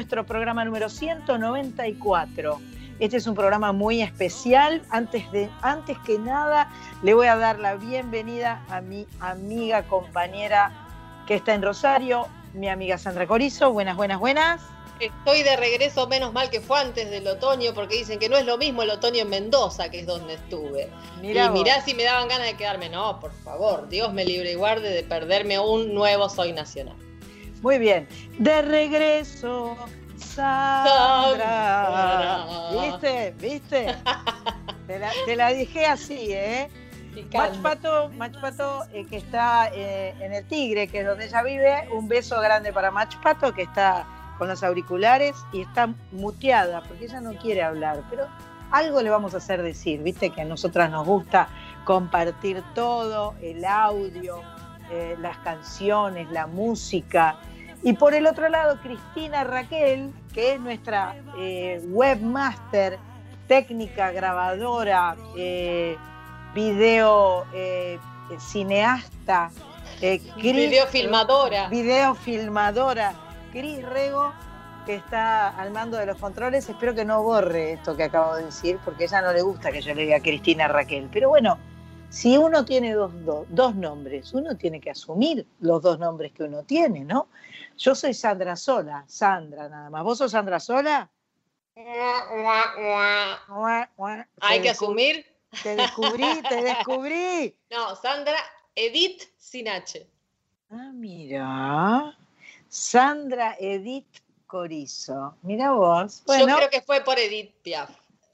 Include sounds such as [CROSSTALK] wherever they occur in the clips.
nuestro programa número 194. Este es un programa muy especial. Antes, de, antes que nada, le voy a dar la bienvenida a mi amiga, compañera que está en Rosario, mi amiga Sandra Corizo. Buenas, buenas, buenas. Estoy de regreso, menos mal que fue antes del otoño, porque dicen que no es lo mismo el otoño en Mendoza, que es donde estuve. Mirá y vos. mirá si me daban ganas de quedarme. No, por favor, Dios me libre y guarde de perderme un nuevo Soy Nacional. Muy bien. De regreso, Sandra. ¿Viste? ¿Viste? [LAUGHS] Te la, te la dije así, ¿eh? Mach Pato, Mach Pato, eh, que está eh, en el Tigre, que es donde ella vive, un beso grande para Mach Pato, que está con los auriculares y está muteada, porque ella no quiere hablar, pero algo le vamos a hacer decir, viste que a nosotras nos gusta compartir todo, el audio, eh, las canciones, la música. Y por el otro lado, Cristina Raquel, que es nuestra eh, webmaster, técnica, grabadora, eh, video eh, cineasta, eh, Cris- Videofilmadora. videofilmadora, Cris Rego, que está al mando de los controles. Espero que no borre esto que acabo de decir, porque a ella no le gusta que yo le diga Cristina Raquel. Pero bueno, si uno tiene dos, dos, dos nombres, uno tiene que asumir los dos nombres que uno tiene, ¿no? Yo soy Sandra Sola, Sandra nada más. ¿Vos sos Sandra Sola? Hay que asumir. Te descubrí, te descubrí. [LAUGHS] No, Sandra Edith sin H. Ah, mira. Sandra Edith Corizo. Mira vos. Bueno, Yo creo que fue por Edith Piaf.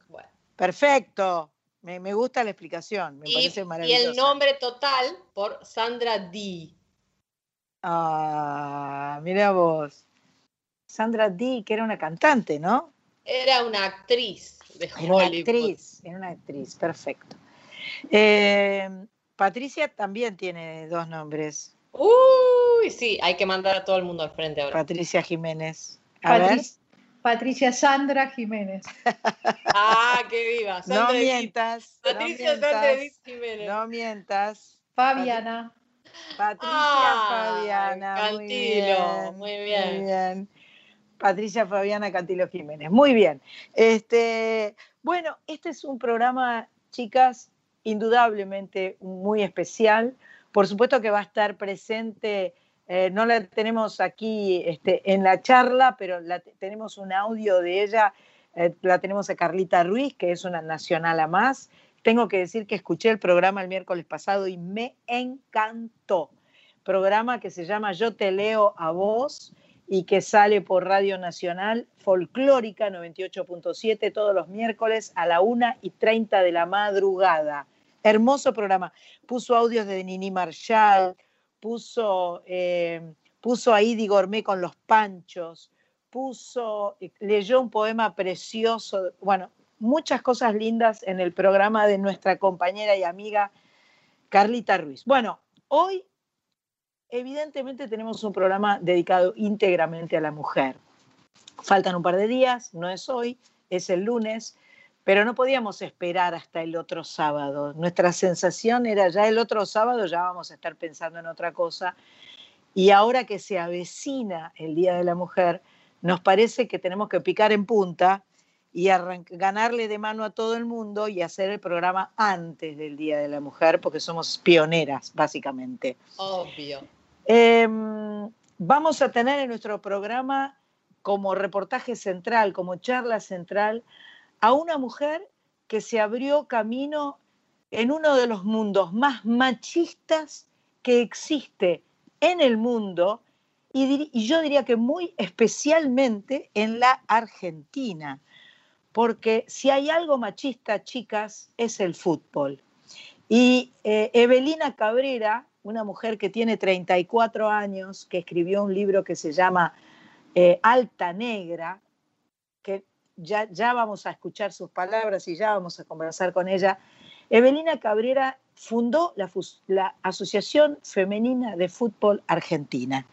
Bueno. perfecto. Me, me gusta la explicación. Me Y, parece y maravilloso. el nombre total por Sandra D. Ah, mira vos. Sandra D, que era una cantante, ¿no? Era una actriz de Era una Hollywood. actriz. Era una actriz, perfecto. Eh, Patricia también tiene dos nombres. Uy, sí, hay que mandar a todo el mundo al frente ahora. Patricia Jiménez. A ver. Patric- Patricia Sandra Jiménez. [LAUGHS] Ah, que viva. No Sandra Edith. mientas. no Patricia mientas, Sandra Jiménez. No mientas. Fabiana. Patricia Ah, Fabiana. muy Cantilo, bien, muy bien. Muy bien. Patricia Fabiana Cantilo Jiménez. Muy bien. Este, bueno, este es un programa, chicas, indudablemente muy especial. Por supuesto que va a estar presente, eh, no la tenemos aquí este, en la charla, pero la, tenemos un audio de ella, eh, la tenemos a Carlita Ruiz, que es una nacional a más. Tengo que decir que escuché el programa el miércoles pasado y me encantó. Programa que se llama Yo te leo a vos y que sale por Radio Nacional Folclórica 98.7 todos los miércoles a la 1 y 30 de la madrugada. Hermoso programa. Puso audios de Nini Marshall, puso, eh, puso a Idi Gourmet con los panchos, puso, leyó un poema precioso. Bueno, muchas cosas lindas en el programa de nuestra compañera y amiga Carlita Ruiz. Bueno, hoy evidentemente tenemos un programa dedicado íntegramente a la mujer. Faltan un par de días, no es hoy, es el lunes, pero no podíamos esperar hasta el otro sábado. Nuestra sensación era ya el otro sábado ya vamos a estar pensando en otra cosa. Y ahora que se avecina el Día de la Mujer, nos parece que tenemos que picar en punta y ganarle de mano a todo el mundo y hacer el programa antes del Día de la Mujer, porque somos pioneras, básicamente. Obvio. Eh, vamos a tener en nuestro programa como reportaje central, como charla central, a una mujer que se abrió camino en uno de los mundos más machistas que existe en el mundo y, y yo diría que muy especialmente en la Argentina, porque si hay algo machista, chicas, es el fútbol. Y eh, Evelina Cabrera, una mujer que tiene 34 años, que escribió un libro que se llama eh, Alta Negra, que ya, vamos a escuchar sus palabras y ya vamos a conversar con ella. Evelina Cabrera fundó la, la Asociación Femenina de Fútbol Argentina.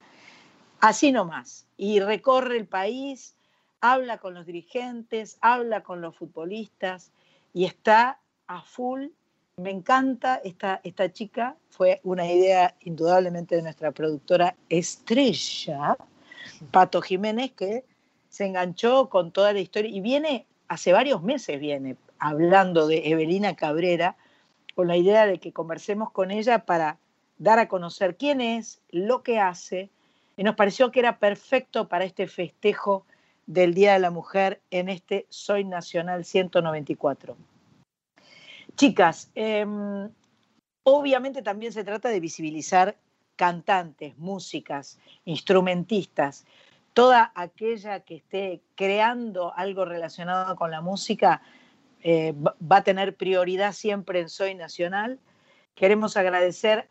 Así nomás. Y recorre el país, habla con los dirigentes, habla con los futbolistas y está a full. Me encanta esta, esta chica, fue una idea indudablemente de nuestra productora estrella, Pato Jiménez, que se enganchó con toda la historia y viene, hace varios meses viene hablando de Evelina Cabrera, con la idea de que conversemos con ella para dar a conocer quién es, lo que hace, y nos pareció que era perfecto para este festejo del Día de la Mujer en este Soy Nacional 194. Chicas, em, obviamente también se trata de visibilizar cantantes, músicas, instrumentistas, toda aquella que esté creando algo relacionado con la música eh, va a tener prioridad siempre en Soy Nacional. Queremos agradecer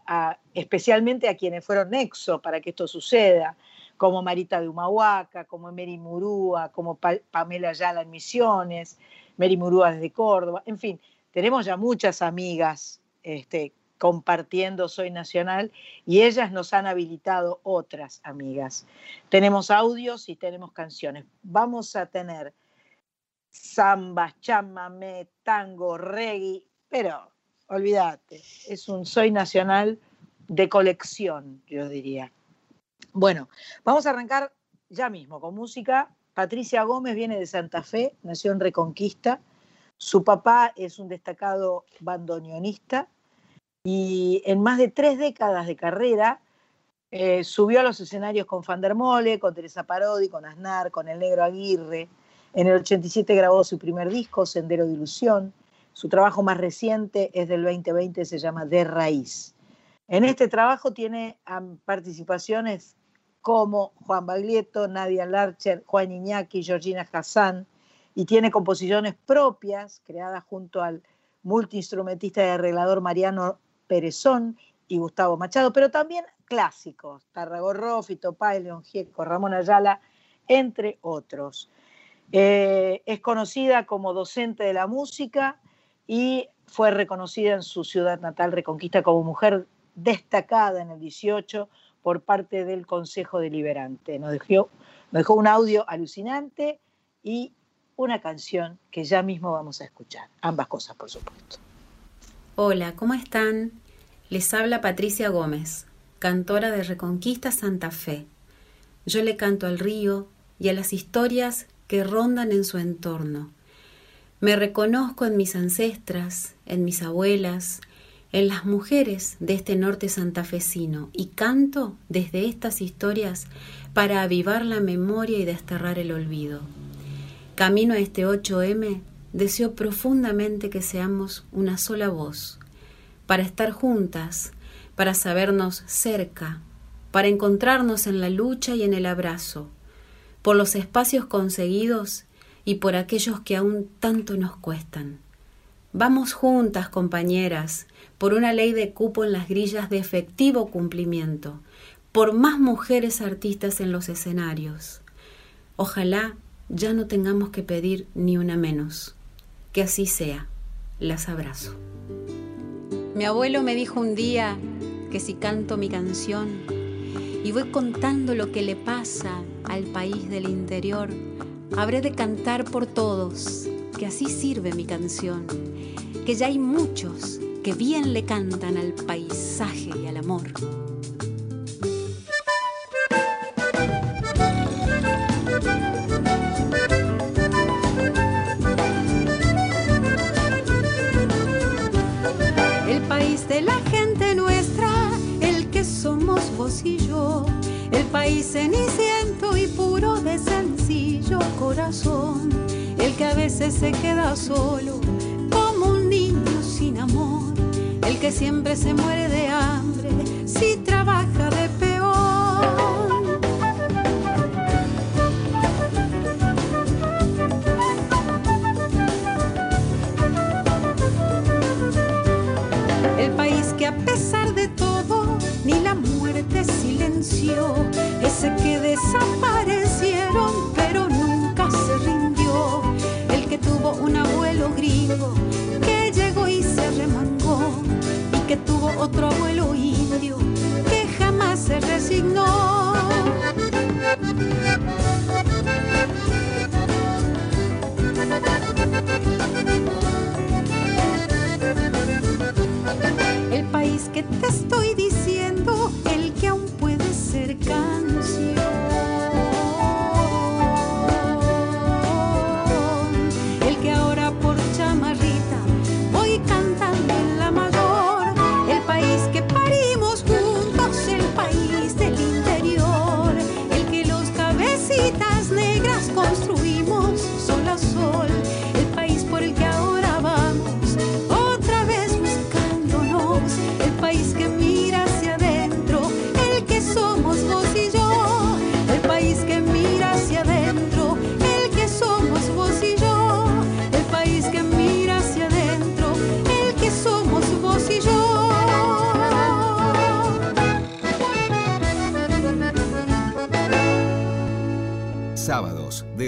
especialmente a quienes fueron nexo para que esto suceda, como Marita de Humahuaca, como Mary Murúa, como Pamela Ayala en Misiones, Mary Murúa desde Córdoba, en fin, tenemos ya muchas amigas este, compartiendo Soy Nacional y ellas nos han habilitado otras amigas. Tenemos audios y tenemos canciones. Vamos a tener samba, chamamé, tango, reggae, pero olvídate, es un Soy Nacional de colección, yo diría. Bueno, vamos a arrancar ya mismo con música. Patricia Gómez viene de Santa Fe, nació en Reconquista su papá es un destacado bandoneonista y en más de tres décadas de carrera eh, subió a los escenarios con Fandermole, con Teresa Parodi, con Aznar, con El Negro Aguirre. En el 87 grabó su primer disco, Sendero de Ilusión. Su trabajo más reciente es del 2020, se llama De Raíz. En este trabajo tiene participaciones como Juan Baglietto, Nadia Larcher, Juan Iñaki, Georgina Hassan, y tiene composiciones propias creadas junto al multiinstrumentista y arreglador Mariano Perezón y Gustavo Machado, pero también clásicos, Tarragorro, Fito Páez, León Gieco, Ramón Ayala, entre otros. Eh, es conocida como docente de la música y fue reconocida en su ciudad natal, Reconquista, como mujer destacada en el 18 por parte del Consejo Deliberante. Nos dejó, nos dejó un audio alucinante y una canción que ya mismo vamos a escuchar. Ambas cosas, por supuesto. Hola, ¿cómo están? Les habla Patricia Gómez, cantora de Reconquista Santa Fe. Yo le canto al río y a las historias que rondan en su entorno. Me reconozco en mis ancestras, en mis abuelas, en las mujeres de este norte santafesino y canto desde estas historias para avivar la memoria y desterrar el olvido. Camino a este 8M, deseo profundamente que seamos una sola voz, para estar juntas, para sabernos cerca, para encontrarnos en la lucha y en el abrazo, por los espacios conseguidos y por aquellos que aún tanto nos cuestan. Vamos juntas, compañeras, por una ley de cupo en las grillas de efectivo cumplimiento, por más mujeres artistas en los escenarios. Ojalá ya no tengamos que pedir ni una menos. Que así sea. Las abrazo. Mi abuelo me dijo un día que si canto mi canción y voy contando lo que le pasa al país del interior, habré de cantar por todos, que así sirve mi canción, que ya hay muchos que bien le cantan al paisaje y al amor. el país ceniciento y puro de sencillo corazón, el que a veces se queda solo que siempre se muere de hambre si trabaja de peón. El país que a pesar de todo ni la muerte silenció, ese que desaparecieron pero nunca se rindió, el que tuvo un abuelo griego que llegó y se remontó que tuvo otro abuelo indio que jamás se resignó. El país que te estoy diciendo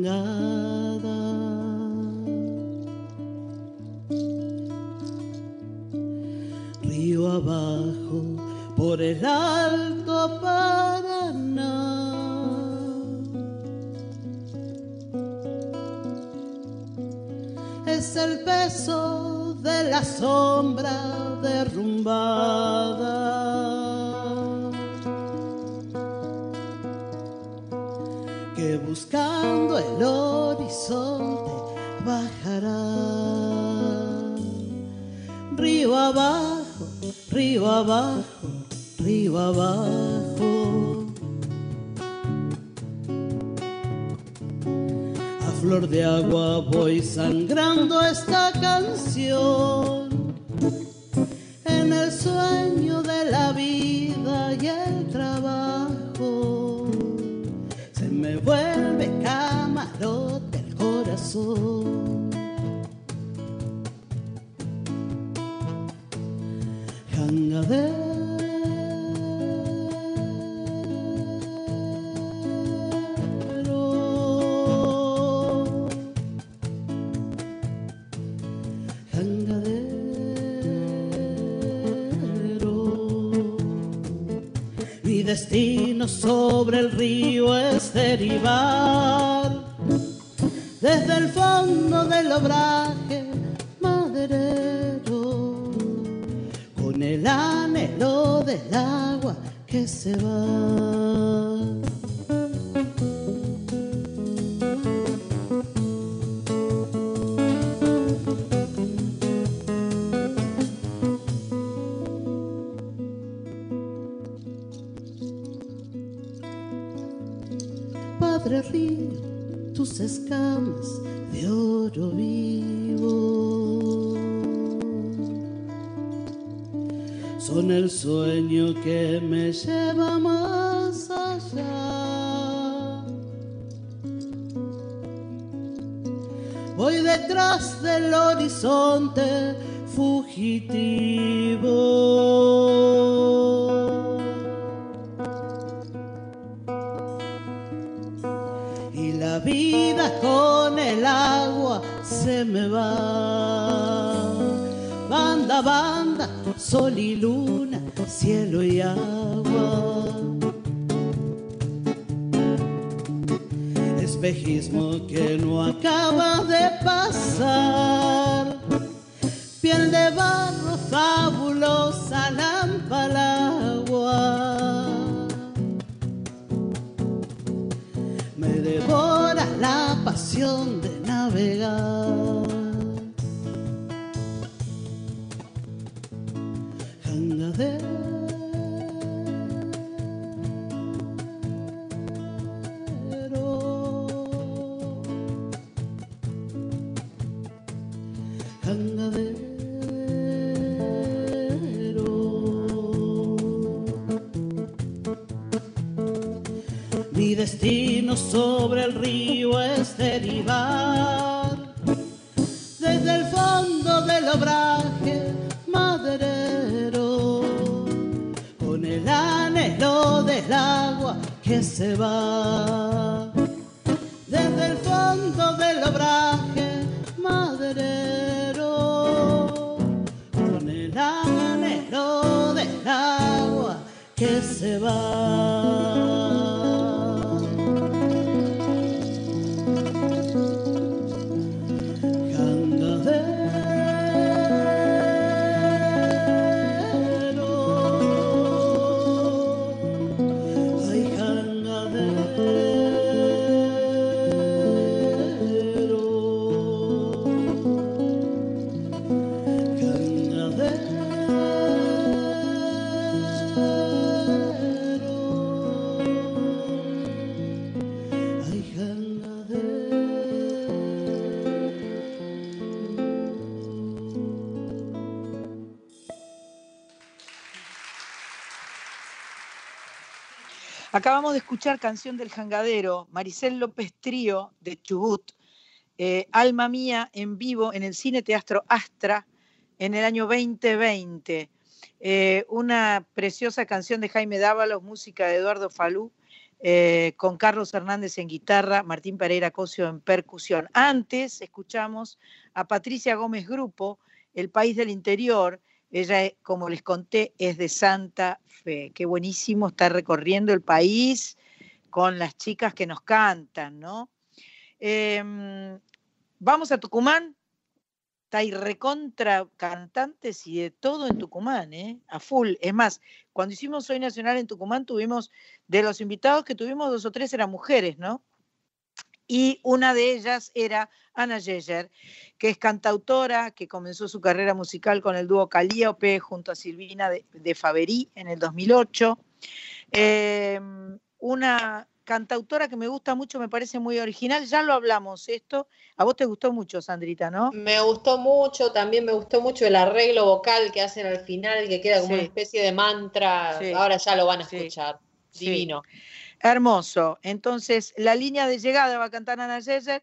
dengar tus escamas de oro vivo. Son el sueño que me lleva más allá. Voy detrás del horizonte fugitivo. sol y luna, cielo y agua. Espejismo que no acaba de pasar, piel de barro, Acabamos de escuchar canción del jangadero, Maricel López Trío de Chubut, eh, Alma Mía en vivo en el Cine Teatro Astra en el año 2020. Eh, una preciosa canción de Jaime Dávalos, música de Eduardo Falú, eh, con Carlos Hernández en guitarra, Martín Pereira Cosio en percusión. Antes escuchamos a Patricia Gómez Grupo, El País del Interior. Ella, como les conté, es de Santa Fe. Qué buenísimo estar recorriendo el país con las chicas que nos cantan, ¿no? Em, vamos a Tucumán. Hay recontra cantantes y de todo en Tucumán, ¿eh? A full. Es más, cuando hicimos Hoy Nacional en Tucumán, tuvimos, de los invitados que tuvimos, dos o tres eran mujeres, ¿no? Y una de ellas era Ana Yeyer, que es cantautora, que comenzó su carrera musical con el dúo Calíope junto a Silvina de, de Faverí en el 2008. Eh, una cantautora que me gusta mucho, me parece muy original. Ya lo hablamos esto. A vos te gustó mucho, Sandrita, ¿no? Me gustó mucho, también me gustó mucho el arreglo vocal que hacen al final, que queda como Sí. una especie de mantra. Sí. Ahora ya lo van a Sí. escuchar. Sí. Divino. Hermoso. Entonces, la línea de llegada va a cantar Ana Yeyer.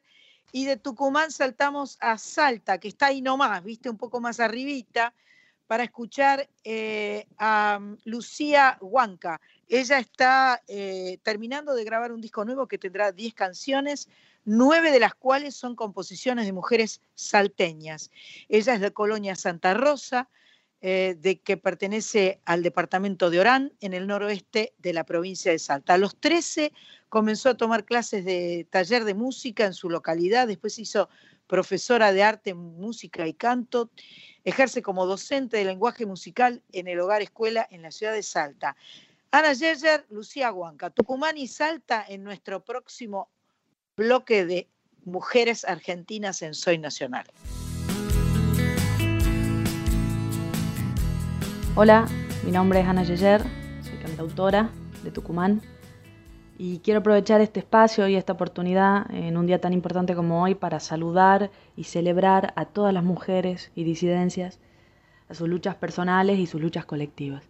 Y de Tucumán saltamos a Salta, que está ahí nomás, viste, un poco más arribita, para escuchar eh, a mm, Lucía Huanca. Ella está eh, terminando de grabar un disco nuevo que tendrá 10 canciones, nueve de las cuales son composiciones de mujeres salteñas. Ella es de Colonia Santa Rosa, eh, de que pertenece al departamento de Orán, en el noroeste de la provincia de Salta. A los 13 comenzó a tomar clases de taller de música en su localidad, después hizo profesora de arte, música y canto, ejerce como docente de lenguaje musical en el hogar escuela en la ciudad de Salta. Ana Yeyer, Lucía Huanca, Tucumán y Salta en nuestro próximo bloque de mujeres argentinas en Soy Nacional. Hola, mi nombre es Ana Yeyer, soy cantautora de Tucumán y quiero aprovechar este espacio y esta oportunidad en un día tan importante como hoy para saludar y celebrar a todas las mujeres y disidencias, a sus luchas personales y sus luchas colectivas.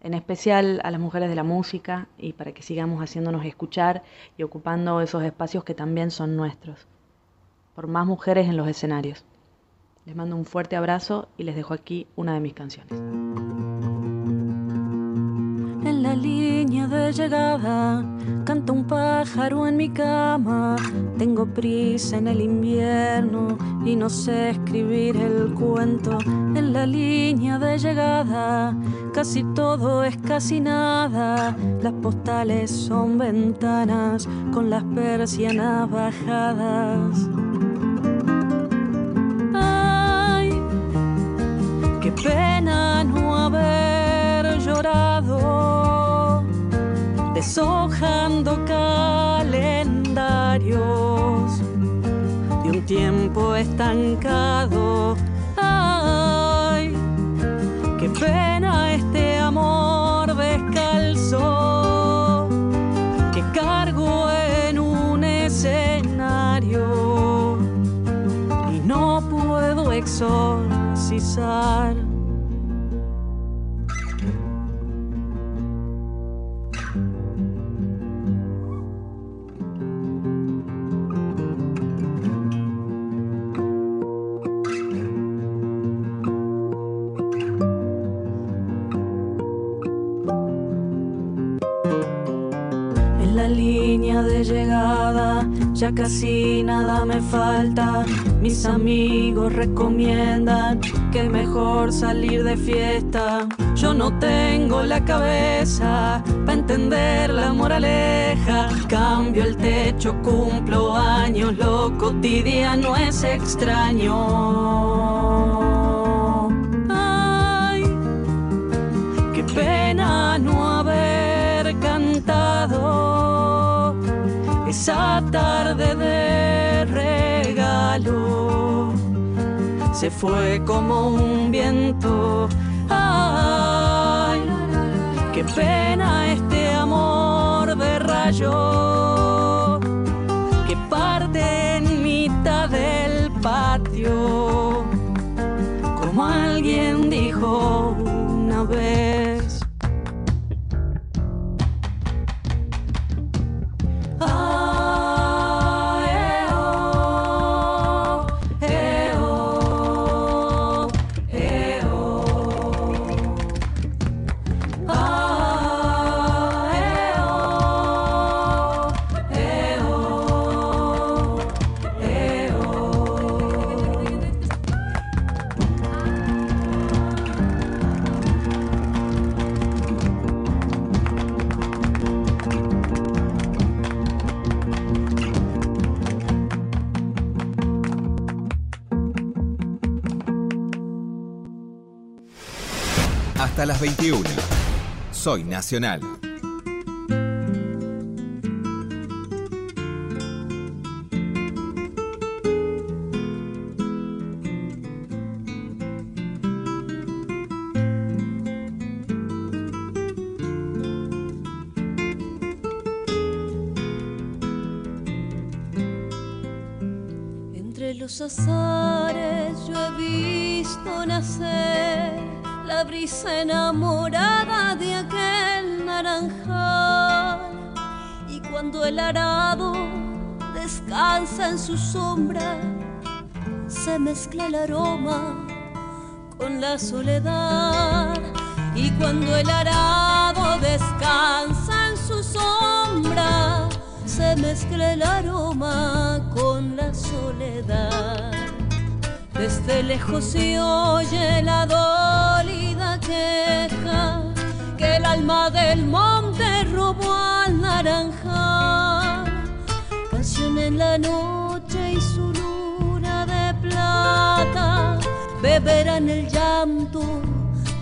En especial a las mujeres de la música y para que sigamos haciéndonos escuchar y ocupando esos espacios que también son nuestros. Por más mujeres en los escenarios. Les mando un fuerte abrazo y les dejo aquí una de mis canciones. En la línea de llegada canta un pájaro en mi cama. Tengo prisa en el invierno y no sé escribir el cuento. En la línea de llegada casi todo es casi nada. Las postales son ventanas con las persianas bajadas. Pena no haber llorado, deshojando calendarios de un tiempo estancado. Ay, qué pena este amor descalzo que cargo en un escenario y no puedo exorcizar. Llegada ya casi nada me falta. Mis amigos recomiendan que mejor salir de fiesta. Yo no tengo la cabeza para entender la moraleja. Cambio el techo, cumplo años, lo cotidiano es extraño. Esa tarde de regalo. Se fue como un viento. Ay, qué pena este amor de rayo que parte en mitad del patio, como alguien dijo una vez. Las 21. Soy Nacional. Su sombra, se mezcla el aroma con la soledad. Y cuando el arado descansa en su sombra, se mezcla el aroma con la soledad. Desde lejos se oye la dolida queja que el alma del monte robó al naranjal. Canción en la noche beberán el llanto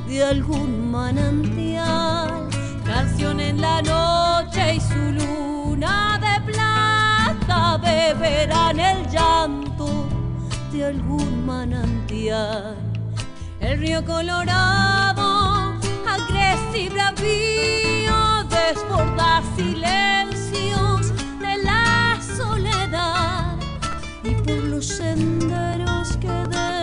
de algún manantial. Canción en la noche y su luna de plata beberán el llanto de algún manantial. El río colorado, agresivo bravío, desborda silencios de la soledad y por los senderos que dejó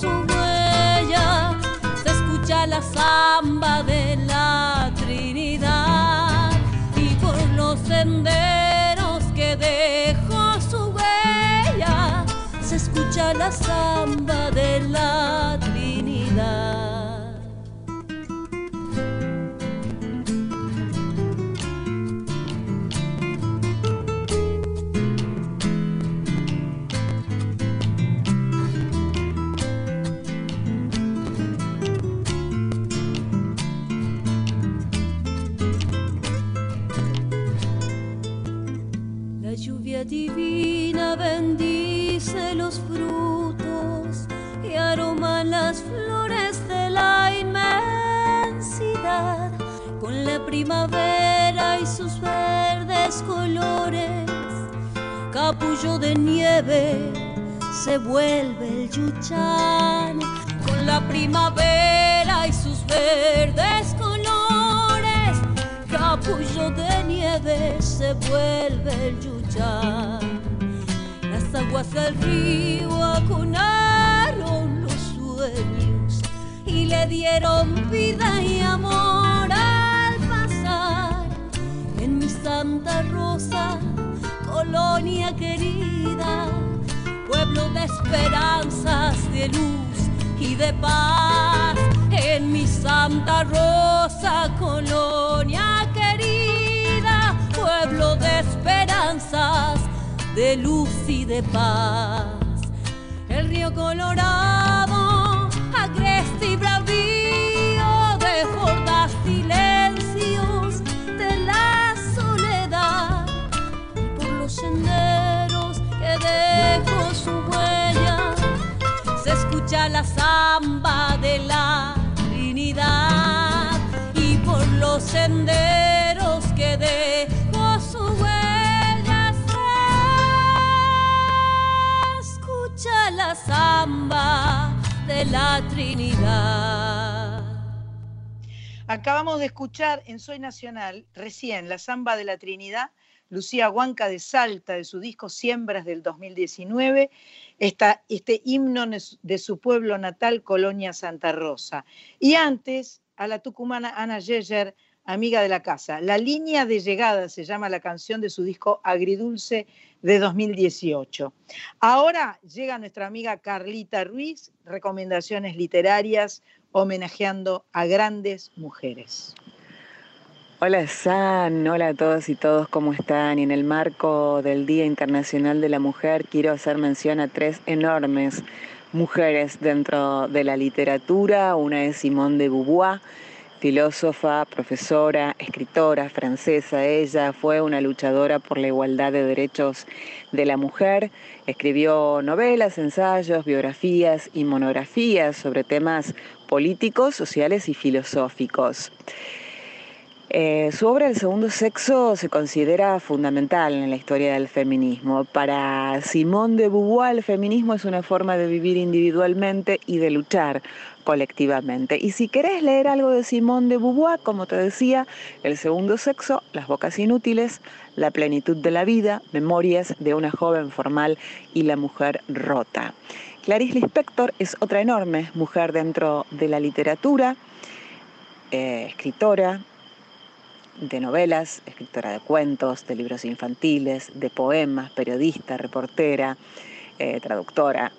su huella se escucha la samba de la Trinidad y por los senderos que dejó su huella se escucha la samba de la Trinidad. Primavera y sus verdes colores, capullo de nieve se vuelve el yuchán. Las aguas del río acunaron los sueños y le dieron vida y amor al pasar. En mi Santa Rosa, colonia querida, pueblo de esperanzas, de luz de paz en mi Santa Rosa colonia querida, pueblo de esperanzas, de luz y de paz. La samba de la Trinidad y por los senderos que dejó su huella se escucha la samba de la Trinidad. Acabamos de escuchar en Soy Nacional, recién, la samba de la Trinidad, Lucía Huanca de Salta, de su disco Siembras del 2019, este himno de su pueblo natal, Colonia Santa Rosa. Y antes, a la tucumana Ana Yeyer, amiga de la casa. La línea de llegada se llama la canción de su disco Agridulce de 2018. Ahora llega nuestra amiga Carlita Ruiz, recomendaciones literarias homenajeando a grandes mujeres. Hola San, hola a todos y todos, ¿cómo están? Y en el marco del Día Internacional de la Mujer quiero hacer mención a tres enormes mujeres dentro de la literatura. Una es Simone de Beauvoir, filósofa, profesora, escritora francesa. Ella fue una luchadora por la igualdad de derechos de la mujer. Escribió novelas, ensayos, biografías y monografías sobre temas políticos, sociales y filosóficos. Eh, su obra El segundo sexo se considera fundamental en la historia del feminismo. Para Simone de Beauvoir el feminismo es una forma de vivir individualmente y de luchar colectivamente. Y si querés leer algo de Simone de Beauvoir, como te decía, El segundo sexo, Las bocas inútiles, La plenitud de la vida, Memorias de una joven formal y la mujer rota. Clarice Lispector es otra enorme mujer dentro de la literatura, eh, escritora, de novelas, escritora de cuentos, de libros infantiles, de poemas, periodista, reportera, eh, traductora.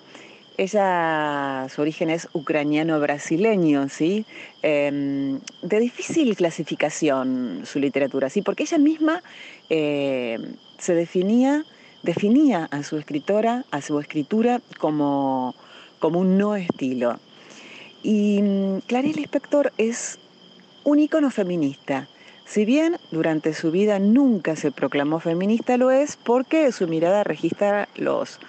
Ella, su origen es ucraniano-brasileño, ¿sí? Em, de difícil clasificación su literatura, ¿sí? Porque ella misma eh, se definía, definía a su escritora, a su escritura como, como un no estilo. Y mm, Clarice Lispector es un ícono feminista. Si bien durante su vida nunca se proclamó feminista, lo es porque su mirada registra los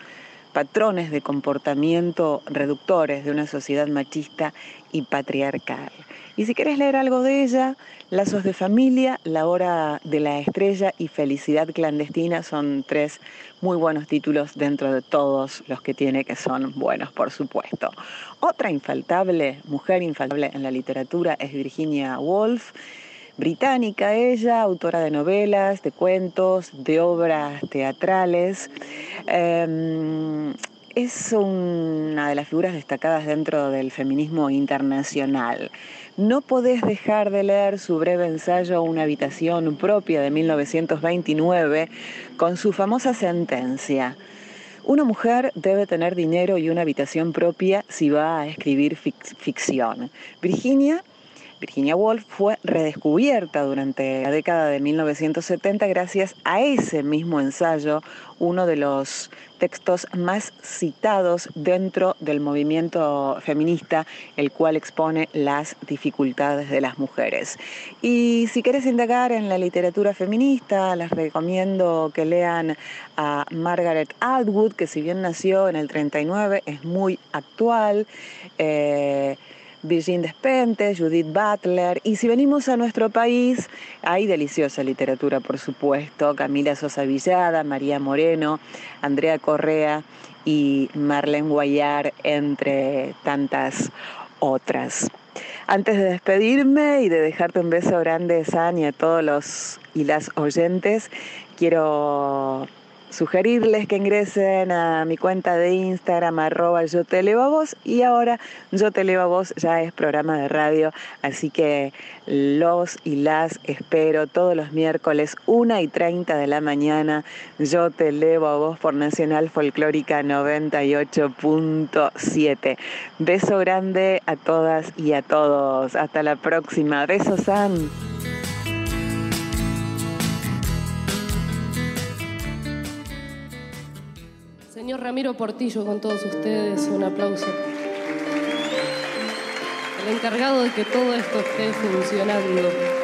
patrones de comportamiento reductores de una sociedad machista y patriarcal. Y si quieres leer algo de ella, Lazos de familia, La hora de la estrella y Felicidad clandestina son tres muy buenos títulos dentro de todos los que tiene que son buenos, por supuesto. Otra infaltable, mujer infaltable en la literatura es Virginia Woolf británica ella, autora de novelas, de cuentos, de obras teatrales. Em, es una de las figuras destacadas dentro del feminismo internacional. No podés dejar de leer su breve ensayo Una habitación propia de 1929 con su famosa sentencia. Una mujer debe tener dinero y una habitación propia si va a escribir ficción. Virginia Virginia Woolf fue redescubierta durante la década de 1970 gracias a ese mismo ensayo, uno de los textos más citados dentro del movimiento feminista, el cual expone las dificultades de las mujeres. Y si quieres indagar en la literatura feminista, les recomiendo que lean a Margaret Atwood, que si bien nació en el 39, es muy actual. Eh, Virgin Despentes, Judith Butler. Y si venimos a nuestro país, hay deliciosa literatura, por supuesto. Camila Sosa Villada, María Moreno, Andrea Correa y Marlene Guayar, entre tantas otras. Antes de despedirme y de dejarte un beso grande, San, y a todos los y las oyentes, quiero sugerirles que ingresen a mi cuenta de Instagram arroba yo te elevo a vos y ahora yo te elevo a vos ya es programa de radio, así que los y las espero todos los miércoles 1 y 30 de la mañana. Yo te elevo a vos por Nacional Folclórica 98.7. Beso grande a todas y a todos. Hasta la próxima. Besos, San. Ramiro Portillo con todos ustedes, un aplauso. El encargado de que todo esto esté funcionando.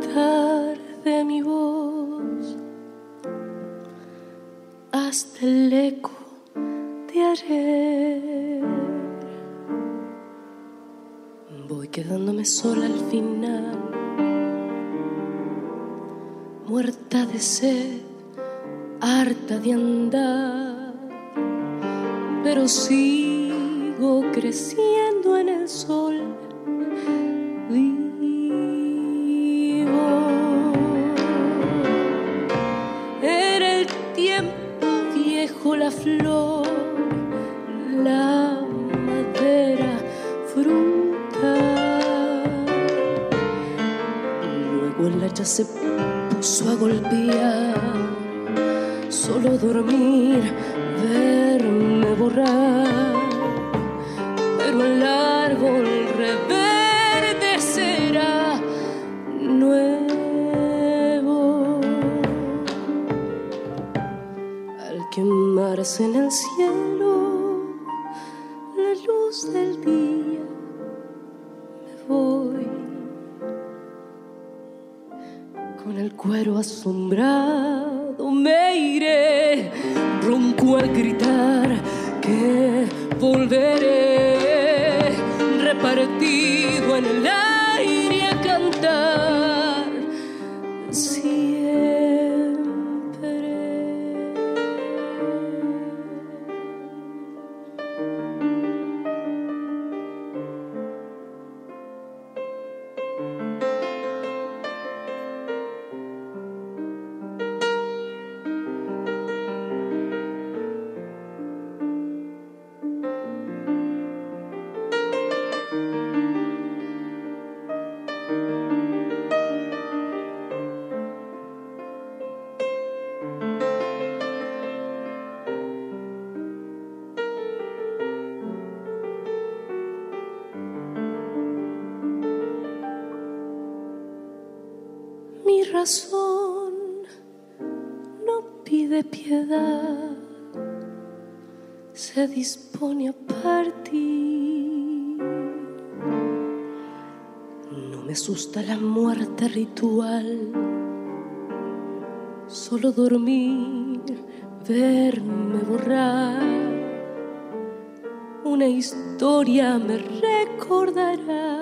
Tarde mi voz. Hasta el eco de ayer. Voy quedándome sola al final, muerta de sed, harta de andar, pero sigo creciendo solo dormir, verme borrar. Una historia me recordará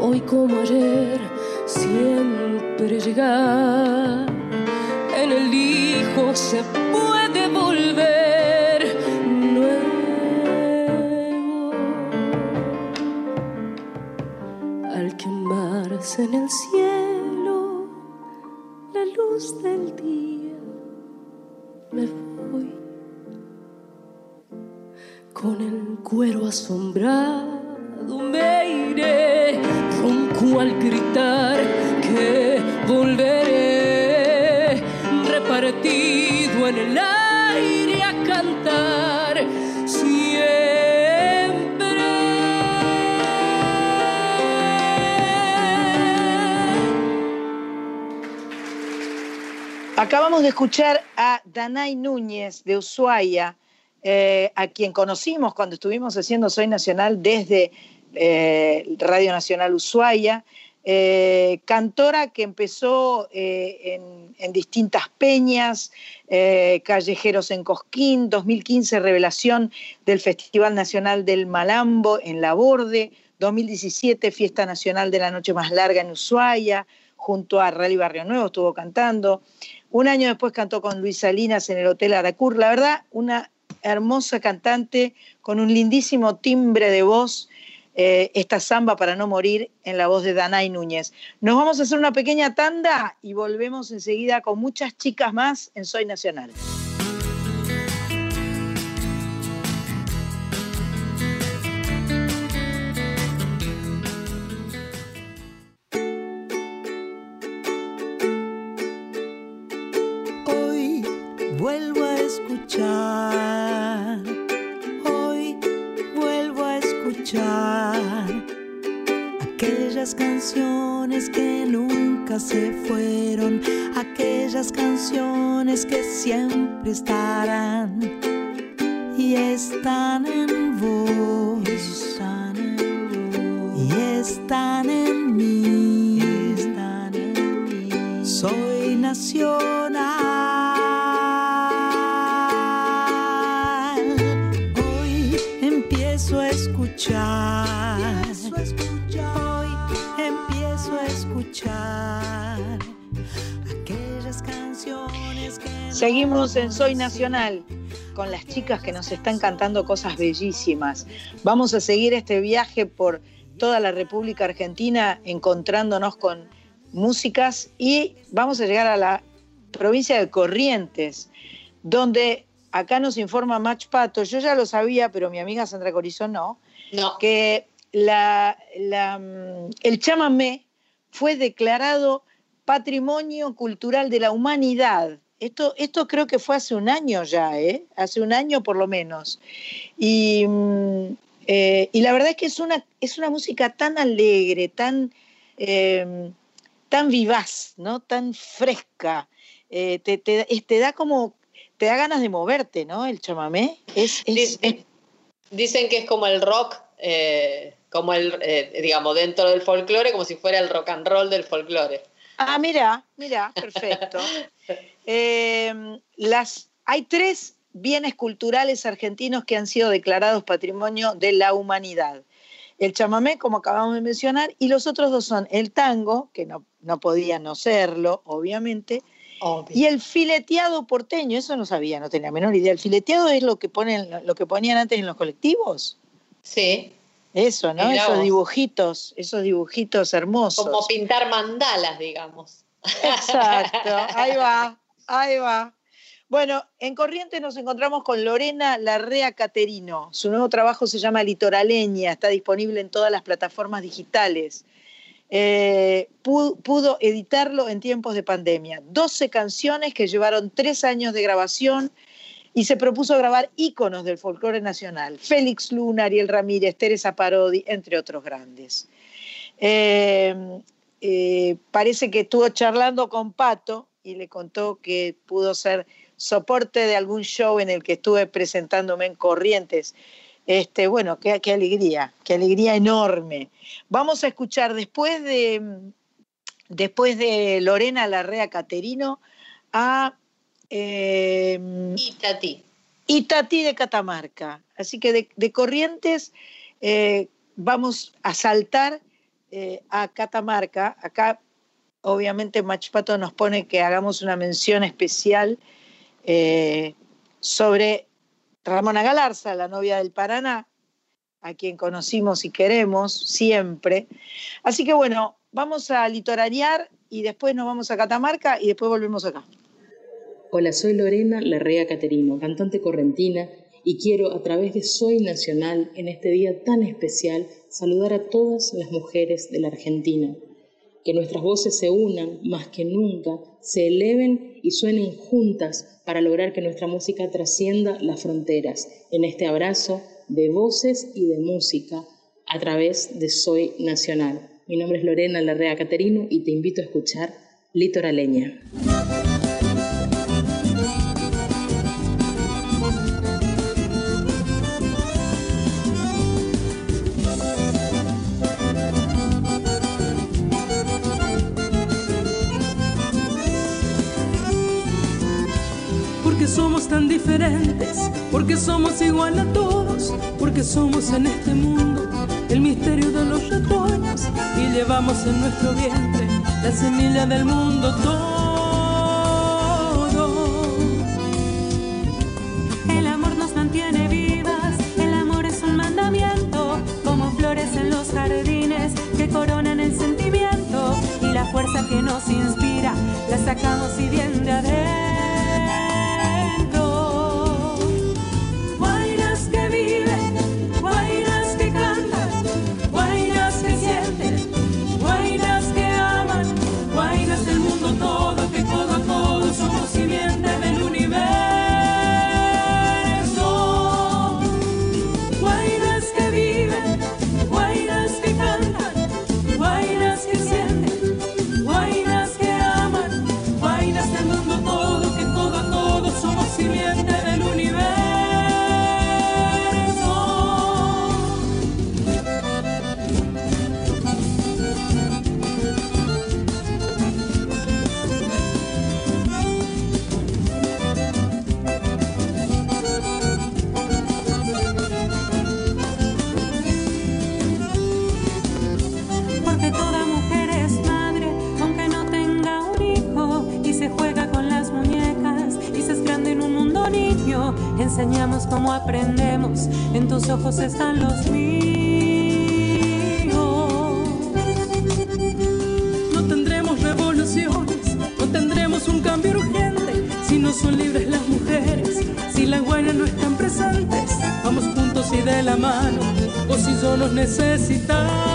Hoy como ayer, siempre llegar. En el hijo se puede volver nuevo. Al quemarse en el cielo la luz del día, me voy con el cuero asombrado me iré ronco al gritar que volveré. Repartido en el aire a cantar Acabamos de escuchar a Danay Núñez de Ushuaia, eh, a quien conocimos cuando estuvimos haciendo Soy Nacional desde eh, Radio Nacional Ushuaia. eh, cantora que empezó en, distintas peñas, Callejeros en Cosquín, 2015 revelación del Festival Nacional del Malambo en La Borde, 2017 Fiesta Nacional de la Noche Más Larga en Ushuaia, junto a Rally Barrio Nuevo estuvo cantando. Un año después cantó con Luis Salinas en el Hotel Aracur. La verdad, una hermosa cantante con un lindísimo timbre de voz. eh, esta samba para no morir en la voz de Danay Núñez. Nos vamos a hacer una pequeña tanda y volvemos enseguida con muchas chicas más en Soy Nacional. Aquellas canciones que nunca se fueron, aquellas canciones que siempre estarán y están en vos, están en vos, y están en mí, están en mí. Soy nacional. Hoy empiezo a escuchar. Empiezo a escuchar aquellas canciones que Seguimos en Soy Nacional con las chicas que nos están cantando cosas bellísimas. Vamos a seguir este viaje por toda la República Argentina encontrándonos con músicas y vamos a llegar a la provincia de Corrientes, donde acá nos informa Mach Pato, yo ya lo sabía, pero mi amiga Sandra Corizón no, que la- la, mm, el chamamé fue declarado Patrimonio Cultural de la Humanidad. Esto, esto creo que fue hace un año ya, ¿eh? hace un año por lo menos. Y, mm, eh, y la verdad es que es una, es una música tan alegre, tan, eh, tan vivaz, ¿no? tan fresca. Eh, te, te- te da como, te da ganas de moverte, ¿no? El chamamé. Es, es- es Dicen que es como el rock, eh, como el, eh, digamos, dentro del folclore, como si fuera el rock and roll del folclore. Ah, mira, mira, perfecto. [LAUGHS] Eh, las, hay tres bienes culturales argentinos que han sido declarados patrimonio de la humanidad. El chamamé, como acabamos de mencionar, y los otros dos son el tango, que no, no podía no serlo, obviamente, y el fileteado porteño, eso no sabía, no tenía la menor idea. ¿El fileteado es lo que, ponen, lo que ponían antes en los colectivos? Sí. Eso, ¿no? Mirá Esos vos. dibujitos, esos dibujitos hermosos. Como pintar mandalas, digamos. Exacto, [LAUGHS] ahí va, ahí va. Bueno, en Corrientes nos encontramos con Lorena Larrea Caterino. Su nuevo trabajo se llama Litoraleña, está disponible en todas las plataformas digitales. Eh, pu- pudo editarlo en tiempos de pandemia. 12 canciones que llevaron tres años de grabación y se propuso grabar íconos del folclore nacional. Félix Luna, Ariel Ramírez, Teresa Parodi, entre otros grandes. Eh, eh, parece que estuvo charlando con Pato y le contó que pudo ser soporte de algún show en el que estuve presentándome en Corrientes. Este, bueno, qué, qué alegría, qué alegría enorme. Vamos a escuchar después de, después de Lorena Larrea Caterino a eh, Itati. Itati de Catamarca. Así que de, de Corrientes eh, vamos a saltar eh, a Catamarca. Acá, obviamente, Machpato nos pone que hagamos una mención especial eh, sobre Ramona Galarza, la novia del Paraná, a quien conocimos y queremos siempre. Así que bueno, vamos a litoranear y después nos vamos a Catamarca y después volvemos acá. Hola, soy Lorena Larrea Caterino, cantante correntina, y quiero, a través de Soy Nacional, en este día tan especial, saludar a todas las mujeres de la Argentina. Que nuestras voces se unan más que nunca, se eleven y suenen juntas para lograr que nuestra música trascienda las fronteras. En este abrazo de voces y de música a través de Soy Nacional. Mi nombre es Lorena Larrea Caterino y te invito a escuchar Litoraleña. Tan diferentes, porque somos igual a todos, porque somos en este mundo el misterio de los retoños y llevamos en nuestro vientre la semilla del mundo todo. El amor nos mantiene vivas, el amor es un mandamiento, como flores en los jardines que coronan el sentimiento y la fuerza que nos inspira la sacamos y bien de. Enseñamos como aprendemos, en tus ojos están los míos. No tendremos revoluciones, no tendremos un cambio urgente si no son libres las mujeres, si las guainas no están presentes. Vamos juntos y de la mano, o si yo nos necesitamos.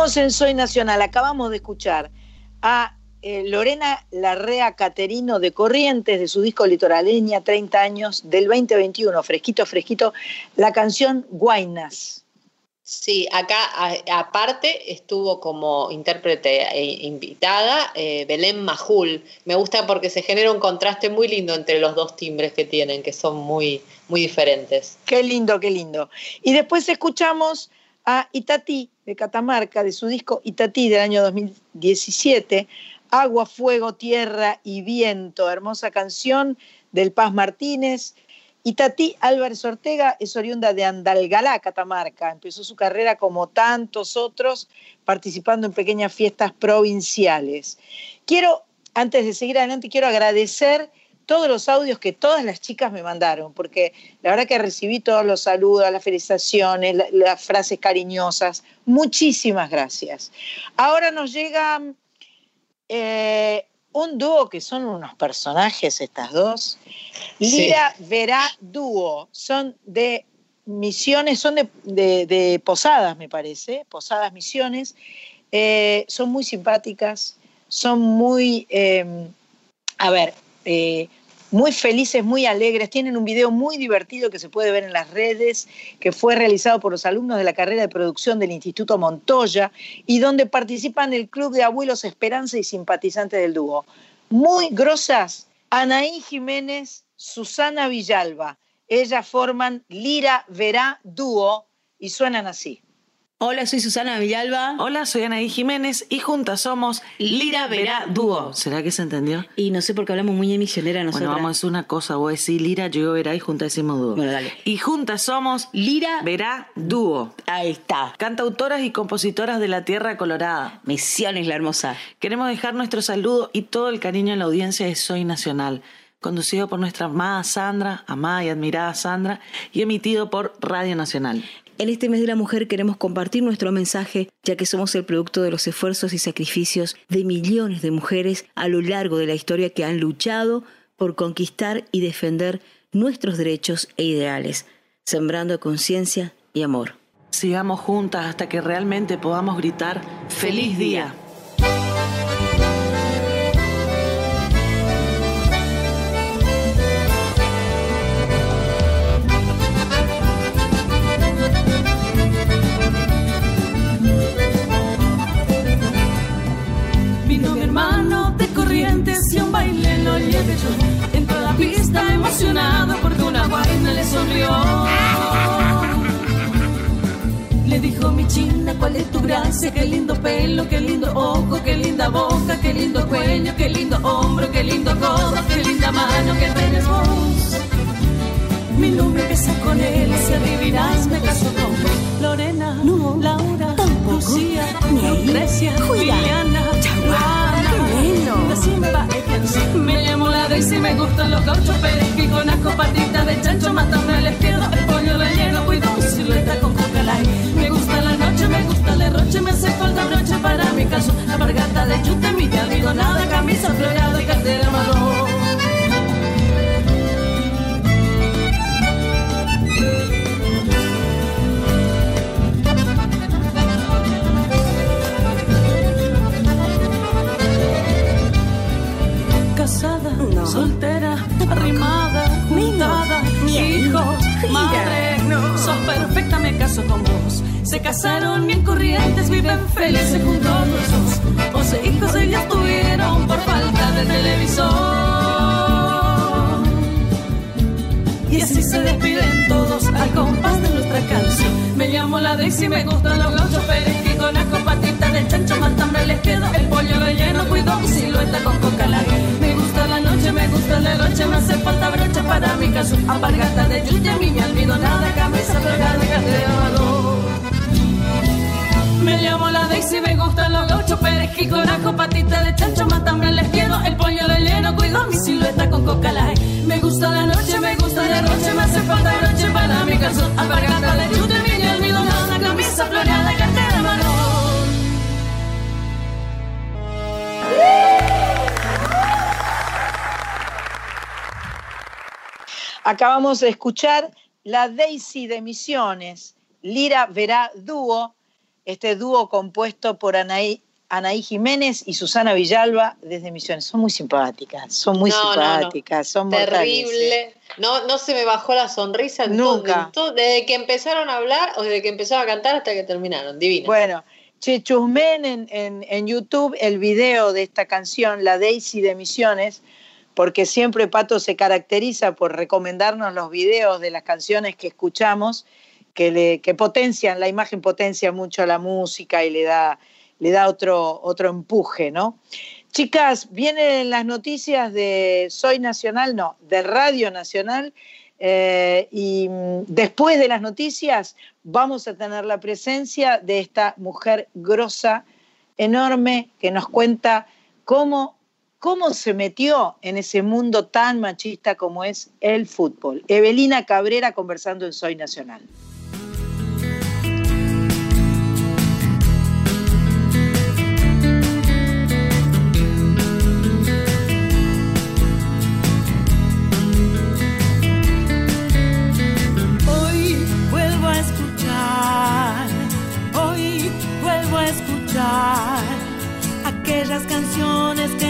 Seguimos en Soy Nacional. Acabamos de escuchar a eh, Lorena Larrea Caterino de Corrientes, de su disco Litoraleña, 30 años, del 2021, fresquito, fresquito, la canción Guainas. Sí, acá a- aparte estuvo como intérprete e invitada eh, Belén Majul. Me gusta porque se genera un contraste muy lindo entre los dos timbres que tienen, que son muy, muy diferentes. Qué lindo, qué lindo. Y después escuchamos a Itatí de Catamarca, de su disco Itatí del año 2017, Agua, Fuego, Tierra y Viento, hermosa canción del Paz Martínez. Itatí Álvarez Ortega es oriunda de Andalgalá, Catamarca. Empezó su carrera como tantos otros, participando en pequeñas fiestas provinciales. Quiero, antes de seguir adelante, quiero agradecer todos los audios que todas las chicas me mandaron, porque la verdad que recibí todos los saludos, las felicitaciones, la- las frases cariñosas. Muchísimas gracias. Ahora nos llega eh, un dúo que son unos personajes estas dos. Sí. Lira Verá Dúo, son de misiones, son de, de- de Posadas, me parece, Posadas Misiones. Eh, son muy simpáticas, son muy, eh, a ver, eh, muy felices, muy alegres. Tienen un video muy divertido que se puede ver en las redes, que fue realizado por los alumnos de la carrera de producción del Instituto Montoya y donde participan el Club de Abuelos Esperanza y simpatizantes del dúo. Muy grosas, Anaí Jiménez, Susana Villalba. Ellas forman Lira Verá Dúo y suenan así. Hola, soy Susana Villalba. Hola, soy Anaí Jiménez y juntas somos Lira Verá Dúo. ¿Será que se entendió? Y no sé por qué hablamos muy emisionera nosotros. Bueno, vamos a decir una cosa. Vos decís Lira, yo Verá y juntas decimos Dúo. Bueno, dale. Y juntas somos Lira Verá Dúo. Ahí está. Cantautoras y compositoras de la Tierra Colorada. Misiones la hermosa. Queremos dejar nuestro saludo y todo el cariño en la audiencia de Soy Nacional, conducido por nuestra amada Sandra, amada y admirada Sandra, y emitido por Radio Nacional. En este mes de la mujer queremos compartir nuestro mensaje, ya que somos el producto de los esfuerzos y sacrificios de millones de mujeres a lo largo de la historia que han luchado por conquistar y defender nuestros derechos e ideales, sembrando conciencia y amor. Sigamos juntas hasta que realmente podamos gritar ¡Feliz día! porque una guaina le sonrió. Le dijo mi china, ¿cuál es tu gracia? Qué lindo pelo, qué lindo ojo, qué linda boca, qué lindo cuello, qué lindo hombro, qué lindo codo, qué linda mano que tenés vos. Mi nombre empieza con él, si adivinas me caso con Lorena, no, Laura, tampoco, Lucía, Lucrecia, Juliana, Chaguana, Veneno, Simba, la Daisy, me gustan los gauchos, perejil con asco, patita de chancho, matame el izquierdo, el pollo relleno, cuido mi silueta con light. Me gusta la noche, me gusta el derroche, me hace falta broche para mi caso. La bargata de chute, mi algodonada, camisa floreada y cartera amador. Casada, No. soltera, arrimada, juntada, hijos, madre, no. sos perfecta, me caso con vos. Se casaron bien corrientes, viven felices juntos los dos. Once hijos ellas tuvieron por falta de televisor. Y así se despiden todos al compás de nuestra canción. Me llamo la Daisy, me gustan los gauchos, perejil con asco, patita de chancho, matambre les quedo el pollo para mi caso. Apargata de yuya, mi almidonada, camisa plegada, de. Me llamo la Daisy, me gustan los gauchos, perejil con ajo, patita de chancho, matambre les quedo el pollo relleno, cuido mi silueta con coca light. Me gusta la noche, me gusta la noche, me hace falta broche para mi calzón. Apagada de chute, mi almidonada, camisa floreada, Acabamos de escuchar la Daisy de Misiones, Lira Verá Dúo, este dúo compuesto por Anaí, Anaí Jiménez y Susana Villalba desde Misiones. Son muy simpáticas, son muy No, no, no. simpáticas, son mortales, ¿eh? Terrible. No, no se me bajó la sonrisa en todo- Nunca. en todo- desde que empezaron a hablar o desde que empezaron a cantar hasta que terminaron. Divina. Bueno, che, chusmen en, en- en YouTube el video de esta canción, La Daisy de Misiones, porque siempre Pato se caracteriza por recomendarnos los videos de las canciones que escuchamos, que, le, que potencian, la imagen potencia mucho la música y le da, le da otro, otro empuje, ¿no? Chicas, vienen las noticias de Soy Nacional, no, de Radio Nacional, eh, y mm, después de las noticias vamos a tener la presencia de esta mujer grosa, enorme, que nos cuenta cómo, cómo se metió en ese mundo tan machista como es el fútbol. Evelina Cabrera conversando en Soy Nacional. Hoy vuelvo a escuchar, hoy vuelvo a escuchar aquellas canciones que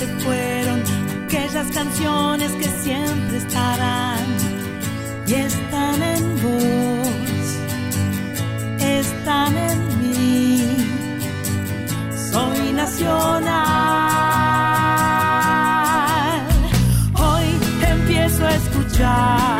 se fueron, aquellas canciones que siempre estarán y están en vos, están en mí. Soy nacional. Hoy empiezo a escuchar,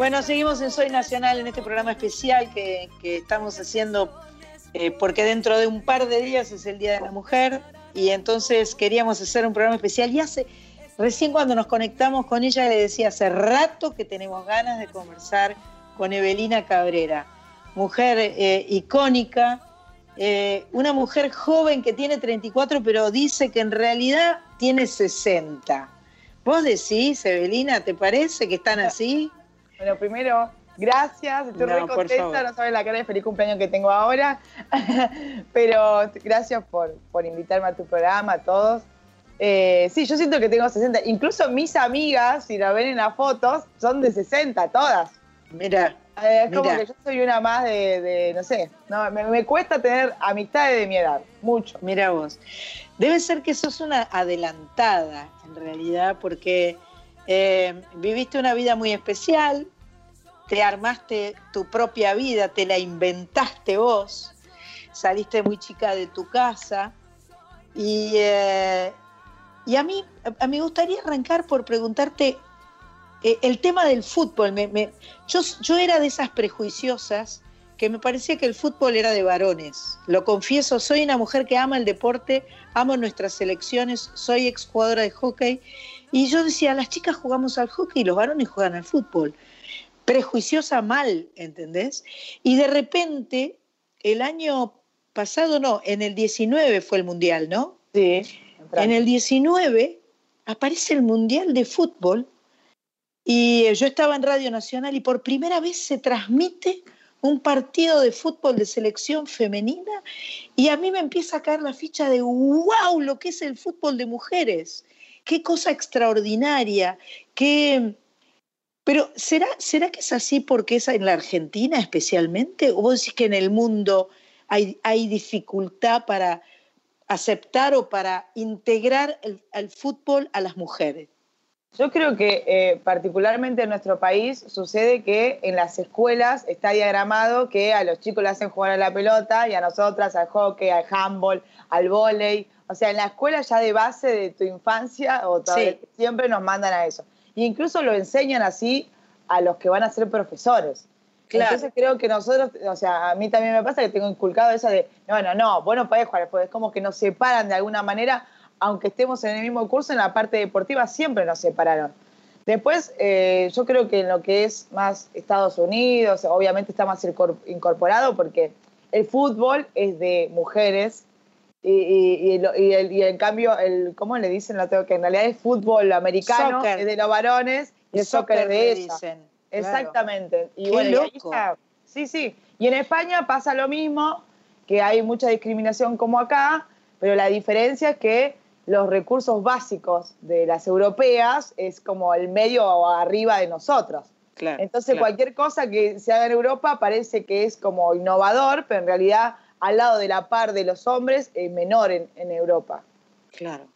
Bueno, seguimos en Soy Nacional en este programa especial que, estamos haciendo eh, porque dentro de un par de días es el Día de la Mujer y entonces queríamos hacer un programa especial y hace, Recién cuando nos conectamos con ella le decía hace rato que tenemos ganas de conversar con Evelina Cabrera, mujer eh, icónica, eh, una mujer joven que tiene 34 pero dice que en realidad tiene 60. ¿Vos decís, Evelina, te parece que están así? Bueno, primero, gracias, estoy No, muy contenta, no sabes la cara de feliz cumpleaños que tengo ahora, [LAUGHS] pero gracias por, por invitarme a tu programa, a todos. Eh, sí, yo siento que tengo 60, incluso mis amigas, si la ven en las fotos, son de 60, todas. Mira, Eh, es como Mira. que yo soy una más de, de, no sé, no, me, me cuesta tener amistades de mi edad, mucho. Mira vos. Debe ser que sos una adelantada, en realidad, porque eh, viviste una vida muy especial, te armaste tu propia vida, te la inventaste vos, saliste muy chica de tu casa. Y, eh, y a mí a- me gustaría arrancar por preguntarte eh, el tema del fútbol. Yo, yo era de esas prejuiciosas que me parecía que el fútbol era de varones. Lo confieso, soy una mujer que ama el deporte, amo nuestras selecciones, soy exjugadora de hockey. Y yo decía, las chicas jugamos al hockey y los varones juegan al fútbol. Prejuiciosa mal, ¿entendés? Y de repente, el año pasado, no, en el 19 fue el Mundial, ¿no? Sí. En el 19 aparece el Mundial de Fútbol y eh, yo estaba en Radio Nacional y por primera vez se transmite un partido de fútbol de selección femenina y a mí me empieza a caer la ficha de wow, lo que es el fútbol de mujeres. Qué cosa extraordinaria, qué... Pero ¿será, ¿será que es así porque es en la Argentina especialmente? ¿O vos decís que en el mundo hay, hay dificultad para aceptar o para integrar el, al fútbol a las mujeres? Yo creo que eh, particularmente en nuestro país sucede que en las escuelas está diagramado que a los chicos le hacen jugar a la pelota y a nosotras al hockey, al handball, al vóley. O sea, en la escuela ya de base de tu infancia o Sí. siempre nos mandan a eso. Y incluso lo enseñan así a los que van a ser profesores. Claro. Entonces creo que nosotros, o sea, a mí también me pasa que tengo inculcado eso de, no, no, no, vos no podés jugar, es como que nos separan de alguna manera, aunque estemos en el mismo curso, en la parte deportiva siempre nos separaron. Después, eh, yo creo que en lo que es más Estados Unidos, obviamente está más incor- incorporado porque el fútbol es de mujeres y, y- y lo- y el, y en cambio, el, ¿cómo le dicen? Lo tengo que en realidad es fútbol americano, Soccer. es de los varones y el soccer es de ella. dicen, claro. Exactamente. Y bueno, y ahí loco. sí, sí. Y en España pasa lo mismo, que hay mucha discriminación como acá, pero la diferencia es que los recursos básicos de las europeas es como el medio o arriba de nosotros. Claro, Entonces claro. cualquier cosa que se haga en Europa parece que es como innovador, pero en realidad al lado de la par de los hombres es menor en, en Europa. Claro.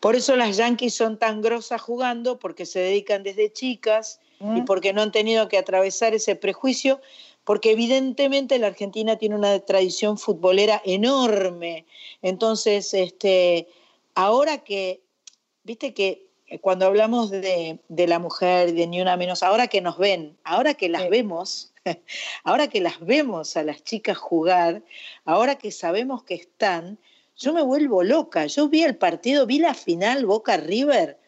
Por eso las yanquis son tan grosas jugando, porque se dedican desde chicas y porque no han tenido que atravesar ese prejuicio, porque evidentemente la Argentina tiene una tradición futbolera enorme. Entonces, este, ahora que, viste que cuando hablamos de, de la mujer, de ni una menos, ahora que nos ven, ahora que las vemos, [LAUGHS] ahora que las vemos a las chicas jugar, ahora que sabemos que están, yo me vuelvo loca. Yo vi el partido, vi la final Boca River,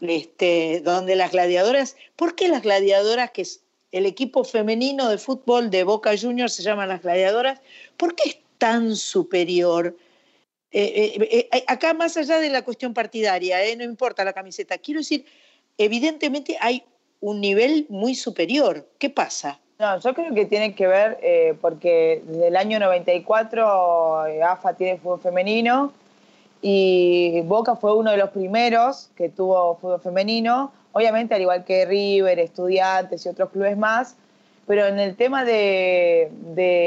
este, donde las gladiadoras, ¿por qué las gladiadoras, que es el equipo femenino de fútbol de Boca Juniors se llaman las gladiadoras, ¿por qué es tan superior? Eh, eh, eh, acá más allá de la cuestión partidaria, no importa la camiseta, quiero decir, evidentemente hay un nivel muy superior. ¿Qué pasa? No, yo creo que tiene que ver eh, porque desde el año 94 eh, AFA tiene fútbol femenino y Boca fue uno de los primeros que tuvo fútbol femenino, obviamente al igual que River, Estudiantes y otros clubes más, pero en el tema de,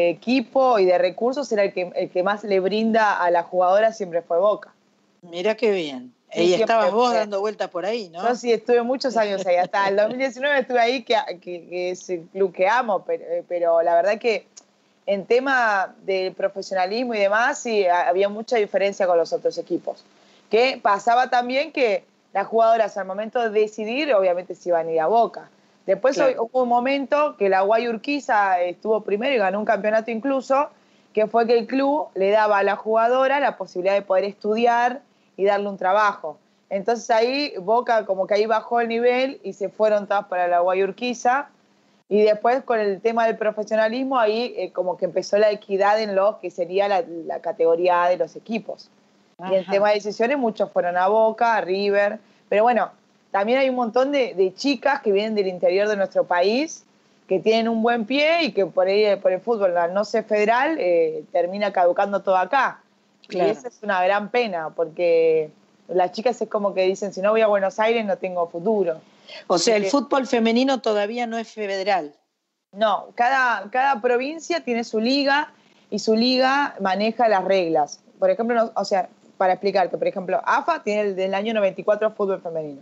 equipo y de recursos era el que, el que más le brinda a la jugadora siempre fue Boca. Mira qué bien. Y estabas vos dando vueltas por ahí, ¿no? Yo sí estuve muchos años ahí, hasta el 2019 estuve ahí, que, que- que es el club que amo, pero, eh, pero la verdad que en tema de profesionalismo y demás, sí, ha- había mucha diferencia con los otros equipos. Que pasaba también que las jugadoras al momento de decidir, obviamente se iban a ir a Boca. Después Claro. hubo un momento que la Guay Urquiza estuvo primero y ganó un campeonato incluso, que fue que el club le daba a la jugadora la posibilidad de poder estudiar y darle un trabajo. Entonces ahí Boca como que ahí bajó el nivel y se fueron todas para la Guayurquiza. Y después con el tema del profesionalismo, ahí eh, como que empezó la equidad en lo que sería la, la categoría A de los equipos. Y en Ajá. tema de decisiones, muchos fueron a Boca, a River. Pero bueno, también hay un montón de, de chicas que vienen del interior de nuestro país, que tienen un buen pie y que por ahí, por el fútbol, al no ser federal, eh, termina caducando todo acá. Claro. Y esa es una gran pena, porque las chicas es como que dicen, si no voy a Buenos Aires no tengo futuro. O sea, el Porque- fútbol femenino todavía no es federal. No, cada, cada provincia tiene su liga y su liga maneja las reglas. Por ejemplo, no- o sea, para explicarte, por ejemplo, AFA tiene el del año 94 fútbol femenino,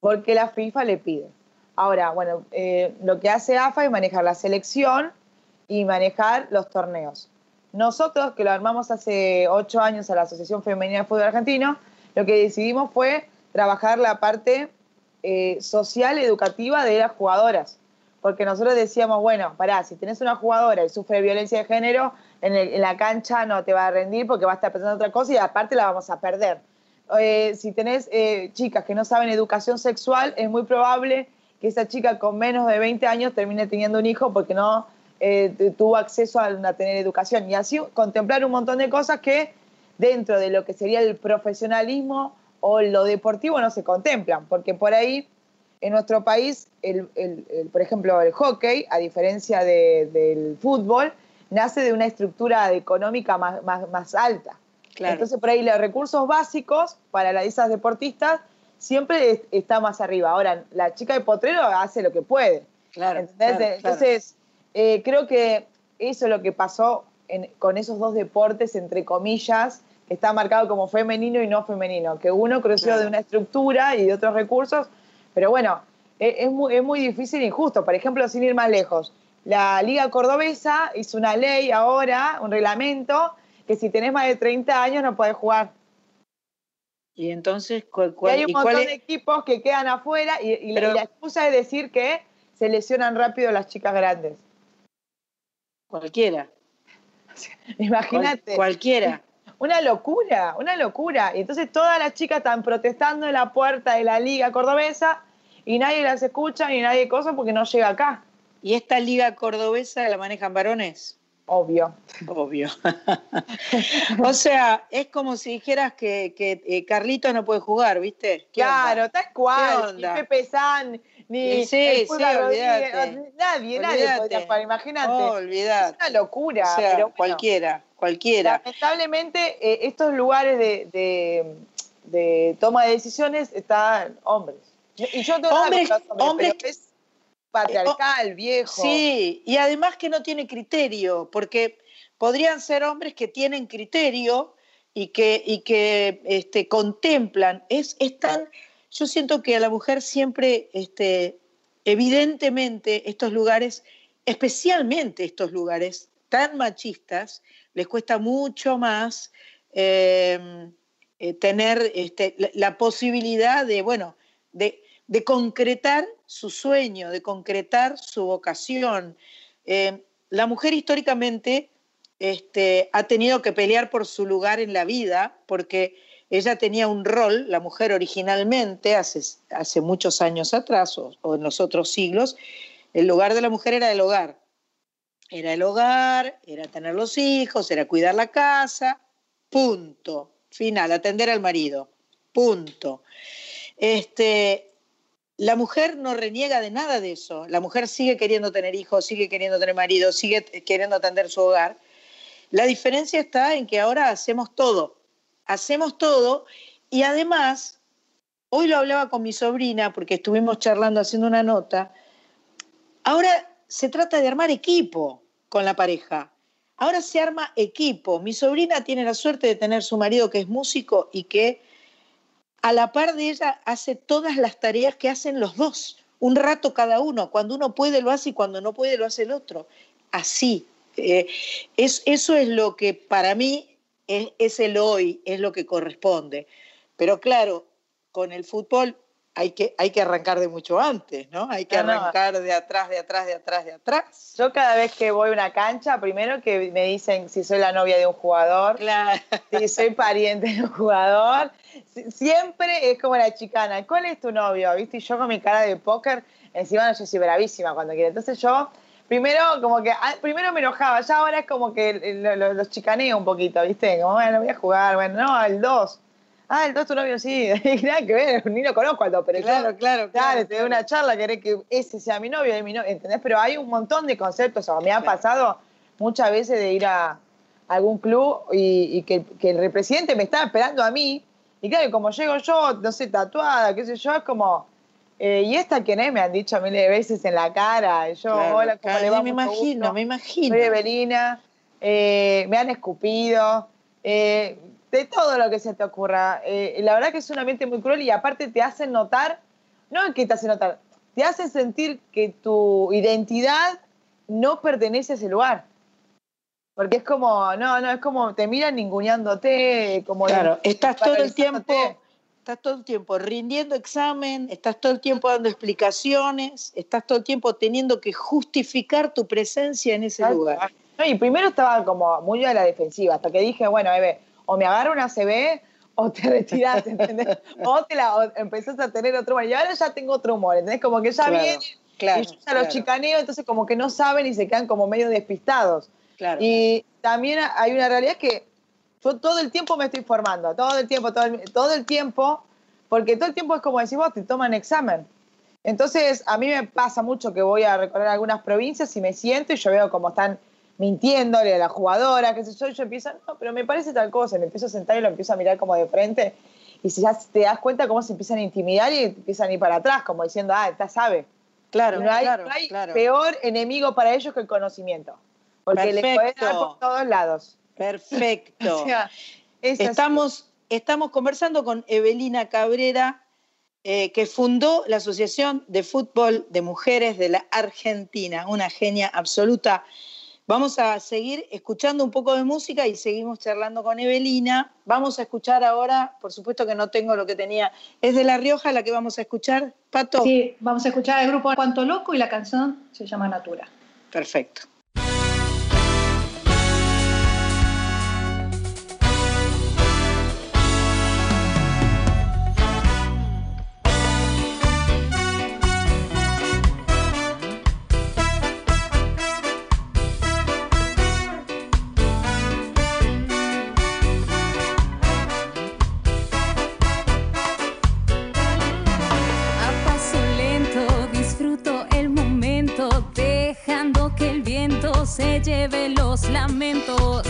porque la FIFA le pide. Ahora, bueno, eh, lo que hace AFA es manejar la selección y manejar los torneos. Nosotros, que lo armamos hace ocho años a la Asociación Femenina de Fútbol Argentino, lo que decidimos fue trabajar la parte eh, social, educativa de las jugadoras. Porque nosotros decíamos, bueno, pará, si tenés una jugadora y sufre violencia de género, en, la cancha no te va a rendir porque va a estar pensando en otra cosa y aparte la vamos a perder. Eh, si tenés eh, chicas que no saben educación sexual, es muy probable que esa chica con menos de 20 años termine teniendo un hijo porque no eh, tu- tuvo acceso a, a tener educación. Y así contemplar un montón de cosas que dentro de lo que sería el profesionalismo o lo deportivo no se contemplan, porque por ahí en nuestro país, el, el- el- por ejemplo, el hockey, a diferencia de- del fútbol, nace de una estructura económica más, más- más alta. Claro. Entonces, por ahí los recursos básicos para la- esas deportistas siempre es- está más arriba. Ahora, la chica de potrero hace lo que puede. Claro, ¿entendés? claro, claro. Entonces, eh, creo que eso es lo que pasó en- con esos dos deportes, entre comillas, que está marcado como femenino y no femenino, que uno creció de una estructura y de otros recursos, pero bueno, e- es, muy, es muy difícil e injusto. Por ejemplo, sin ir más lejos, la Liga Cordobesa hizo una ley ahora, un reglamento, que si tenés más de 30 años no podés jugar. Y entonces, ¿cuál, Y cuál- hay un y cuál montón es- de equipos que quedan afuera y, y la- y la excusa es decir que se lesionan rápido las chicas grandes. Cualquiera? Imagínate. Cual- cualquiera. [LAUGHS] Una locura, una locura. Y entonces todas las chicas están protestando en la puerta de la liga cordobesa y nadie las escucha ni nadie cosa porque no llega acá. ¿Y esta liga cordobesa la manejan varones? Obvio. Obvio. [LAUGHS] o sea, es como si dijeras que, que eh, Carlito no puede jugar, ¿viste? ¿Qué Claro, tal cual. ¿Qué Ni onda? Pepe San, ni Sí, el sí, nadie, nadie Olvídate. podría jugar, imagínate. Oh. Es una locura. O sea, pero bueno. cualquiera, cualquiera. Lamentablemente, eh, estos lugares de, de- de toma de decisiones están hombres. Y yo tengo Hombres- hombres, hombres- pero es patriarcal, viejo. Sí, y además que no tiene criterio, porque podrían ser hombres que tienen criterio y que, y que este, contemplan. Es, es tan, yo siento que a la mujer siempre, este, evidentemente, estos lugares, especialmente estos lugares tan machistas, les cuesta mucho más eh, eh, tener este, la, posibilidad de, bueno, de, de concretar su sueño, de concretar su vocación. Eh, la mujer históricamente este, ha tenido que pelear por su lugar en la vida, porque ella tenía un rol, la mujer originalmente, hace, hace muchos años atrás, o, en los otros siglos, el lugar de la mujer era el hogar. Era el hogar, era tener los hijos, era cuidar la casa, punto. Final, atender al marido, punto. Este, la mujer no reniega de nada de eso. La mujer sigue queriendo tener hijos, sigue queriendo tener marido, sigue queriendo atender su hogar. La diferencia está en que ahora hacemos todo. Hacemos todo y además, hoy lo hablaba con mi sobrina porque estuvimos charlando haciendo una nota. Ahora se trata de armar equipo con la pareja. Ahora se arma equipo. Mi sobrina tiene la suerte de tener su marido que es músico y que a la par de ella hace todas las tareas que hacen los dos, un rato cada uno. Cuando uno puede lo hace y cuando no puede lo hace el otro. Así. Eh, es, eso es lo que para mí es, es el hoy, es lo que corresponde. Pero claro, con el fútbol hay que, hay que arrancar de mucho antes, ¿no? Hay que No, no. arrancar de atrás, de atrás, de atrás, de atrás. Yo cada vez que voy a una cancha, primero que me dicen si soy la novia de un jugador, si soy pariente de un jugador, si- siempre es como la chicana. ¿Cuál es tu novio? ¿Viste? Y yo con mi cara de póker, encima yo soy bravísima cuando quiero. Entonces yo, primero como que, ah, primero me enojaba, ya ahora es como que lo- lo- los chicaneo un poquito, ¿viste? Como, bueno, voy a jugar, bueno, no, el 2. Ah, el 2 tu novio, sí. [LAUGHS] Nada que ver, ni lo conozco al 2, pero Claro, yo, claro, claro, te doy una charla, querés que ese sea mi novio, mi novio, ¿entendés? Pero hay un montón de conceptos, o me ha pasado muchas veces de ir a algún club y, y que, que el represidente me estaba esperando a mí, y claro, y como llego yo, no sé, tatuada, qué sé yo, es como, eh, ¿y esta quién es? Me han dicho miles de veces en la cara, yo, Claro, hola, ¿cómo le va? me imagino, gusto. me imagino. Soy Evelina, eh, me han escupido, eh, de todo lo que se te ocurra. La verdad que es un ambiente muy cruel y aparte te hacen notar, no que te hacen notar, te hacen sentir que tu identidad no pertenece a ese lugar. Porque es como, no, no, es como te miran ninguneándote, como Claro, estás todo el tiempo, estás todo el tiempo rindiendo examen, estás todo el tiempo dando explicaciones, estás todo el tiempo teniendo que justificar tu presencia en ese lugar. No, y primero estaba como muy a la defensiva, hasta que dije, bueno, Eve, o me agarro una CB o te [LAUGHS] retirás, ¿entendés? o, te la, o empezás a tener otro humor. Y ahora ya tengo otro humor, ¿entendés? Como que ya Claro, viene claro, y yo ya claro. los chicaneo, entonces como que no saben y se quedan como medio despistados. Claro. Y también hay una realidad que yo todo el tiempo me estoy formando, todo el tiempo, todo el, todo el tiempo, porque todo el tiempo es como decís vos, te toman examen. Entonces, a mí me pasa mucho que voy a recorrer algunas provincias y me siento y yo veo cómo están mintiéndole a la jugadora, qué sé yo, y yo empiezo, no, pero me parece tal cosa, y me empiezo a sentar y lo empiezo a mirar como de frente, y si ya te das cuenta cómo se empiezan a intimidar y empiezan a ir para atrás, como diciendo, ah, esta sabe. Claro, no hay, claro, no hay claro. peor enemigo para ellos que el conocimiento, porque les pueden dar Perfecto. por todos lados. Perfecto. [LAUGHS] O sea, es así. estamos, estamos conversando con Evelina Cabrera, eh, que fundó la Asociación de Fútbol de Mujeres de la Argentina, una genia absoluta. Vamos a seguir escuchando un poco de música y seguimos charlando con Evelina. Vamos a escuchar ahora, por supuesto que no tengo lo que tenía, es de La Rioja la que vamos a escuchar, Pato. Sí, vamos a escuchar el grupo Cuanto Loco y la canción se llama Natura. Perfecto. Se lleve los lamentos.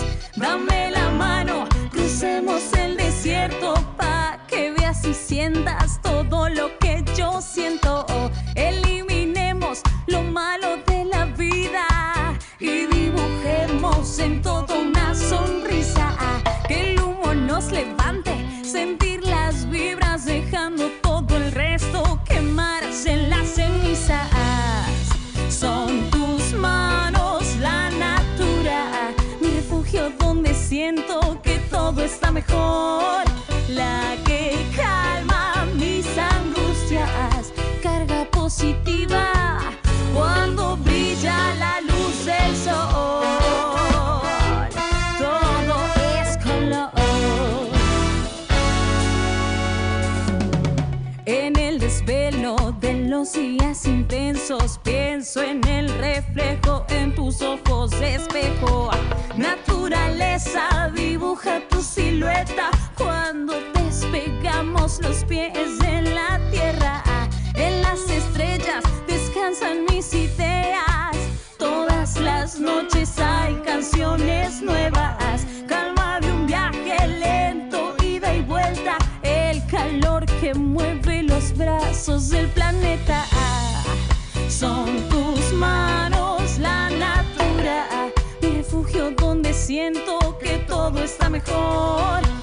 Todo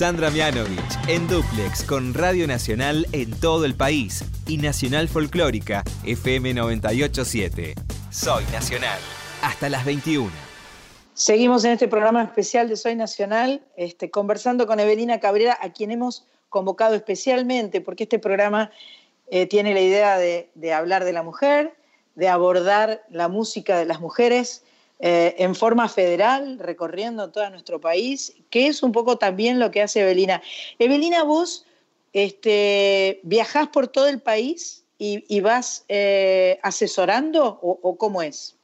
Sandra Mianovich en Duplex con Radio Nacional en todo el país y Nacional Folclórica FM 987. Soy Nacional. Hasta las 21. Seguimos en este programa especial de Soy Nacional, este, conversando con Evelina Cabrera, a quien hemos convocado especialmente, porque este programa eh, tiene la idea de, de hablar de la mujer, de abordar la música de las mujeres eh, en forma federal, recorriendo todo nuestro país, que es un poco también lo que hace Evelina. Evelina, vos este, viajás por todo el país y, y vas eh, asesorando o, cómo es?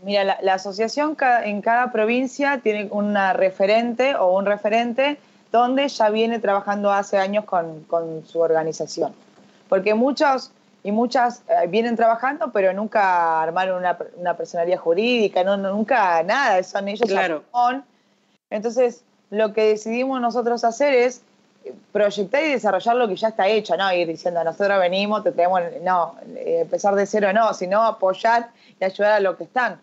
Mira, la, asociación en cada provincia tiene una referente o un referente donde ya viene trabajando hace años con, con su organización. Porque muchos y muchas eh, vienen trabajando, pero nunca armaron una, una personalidad jurídica, no, no- nunca nada, son ellos Claro. son. Entonces, lo que decidimos nosotros hacer es proyectar y desarrollar lo que ya está hecho, no ir diciendo nosotros venimos, te traemos, no, eh, empezar de cero no, sino apoyar y ayudar a lo que están.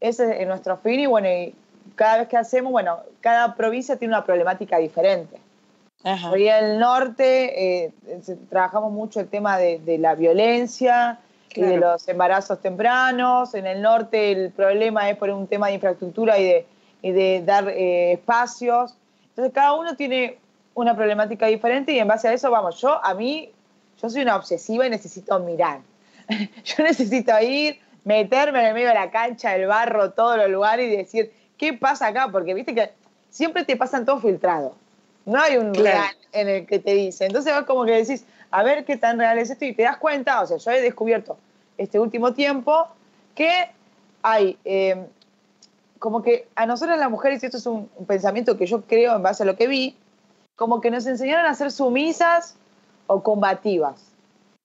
Ese es nuestro fin y bueno, y cada vez que hacemos, bueno, cada provincia tiene una problemática diferente. Por ahí en el norte eh, trabajamos mucho el tema de, de la violencia y de Claro. los embarazos tempranos. En el norte el problema es por un tema de infraestructura y de, y de dar eh, espacios. Entonces cada uno tiene una problemática diferente y en base a eso, vamos, yo a mí, yo soy una obsesiva y necesito mirar. [LAUGHS] yo necesito ir, meterme en el medio de la cancha, el barro, todos los lugares y decir, ¿qué pasa acá? Porque viste que siempre te pasan todo filtrado. No hay un Claro. real en el que te dice. Entonces vos como que decís, a ver qué tan real es esto y te das cuenta, o sea, yo he descubierto este último tiempo que hay eh, como que a nosotros las mujeres, y esto es un, un pensamiento que yo creo en base a lo que vi, como que nos enseñaron a ser sumisas o combativas.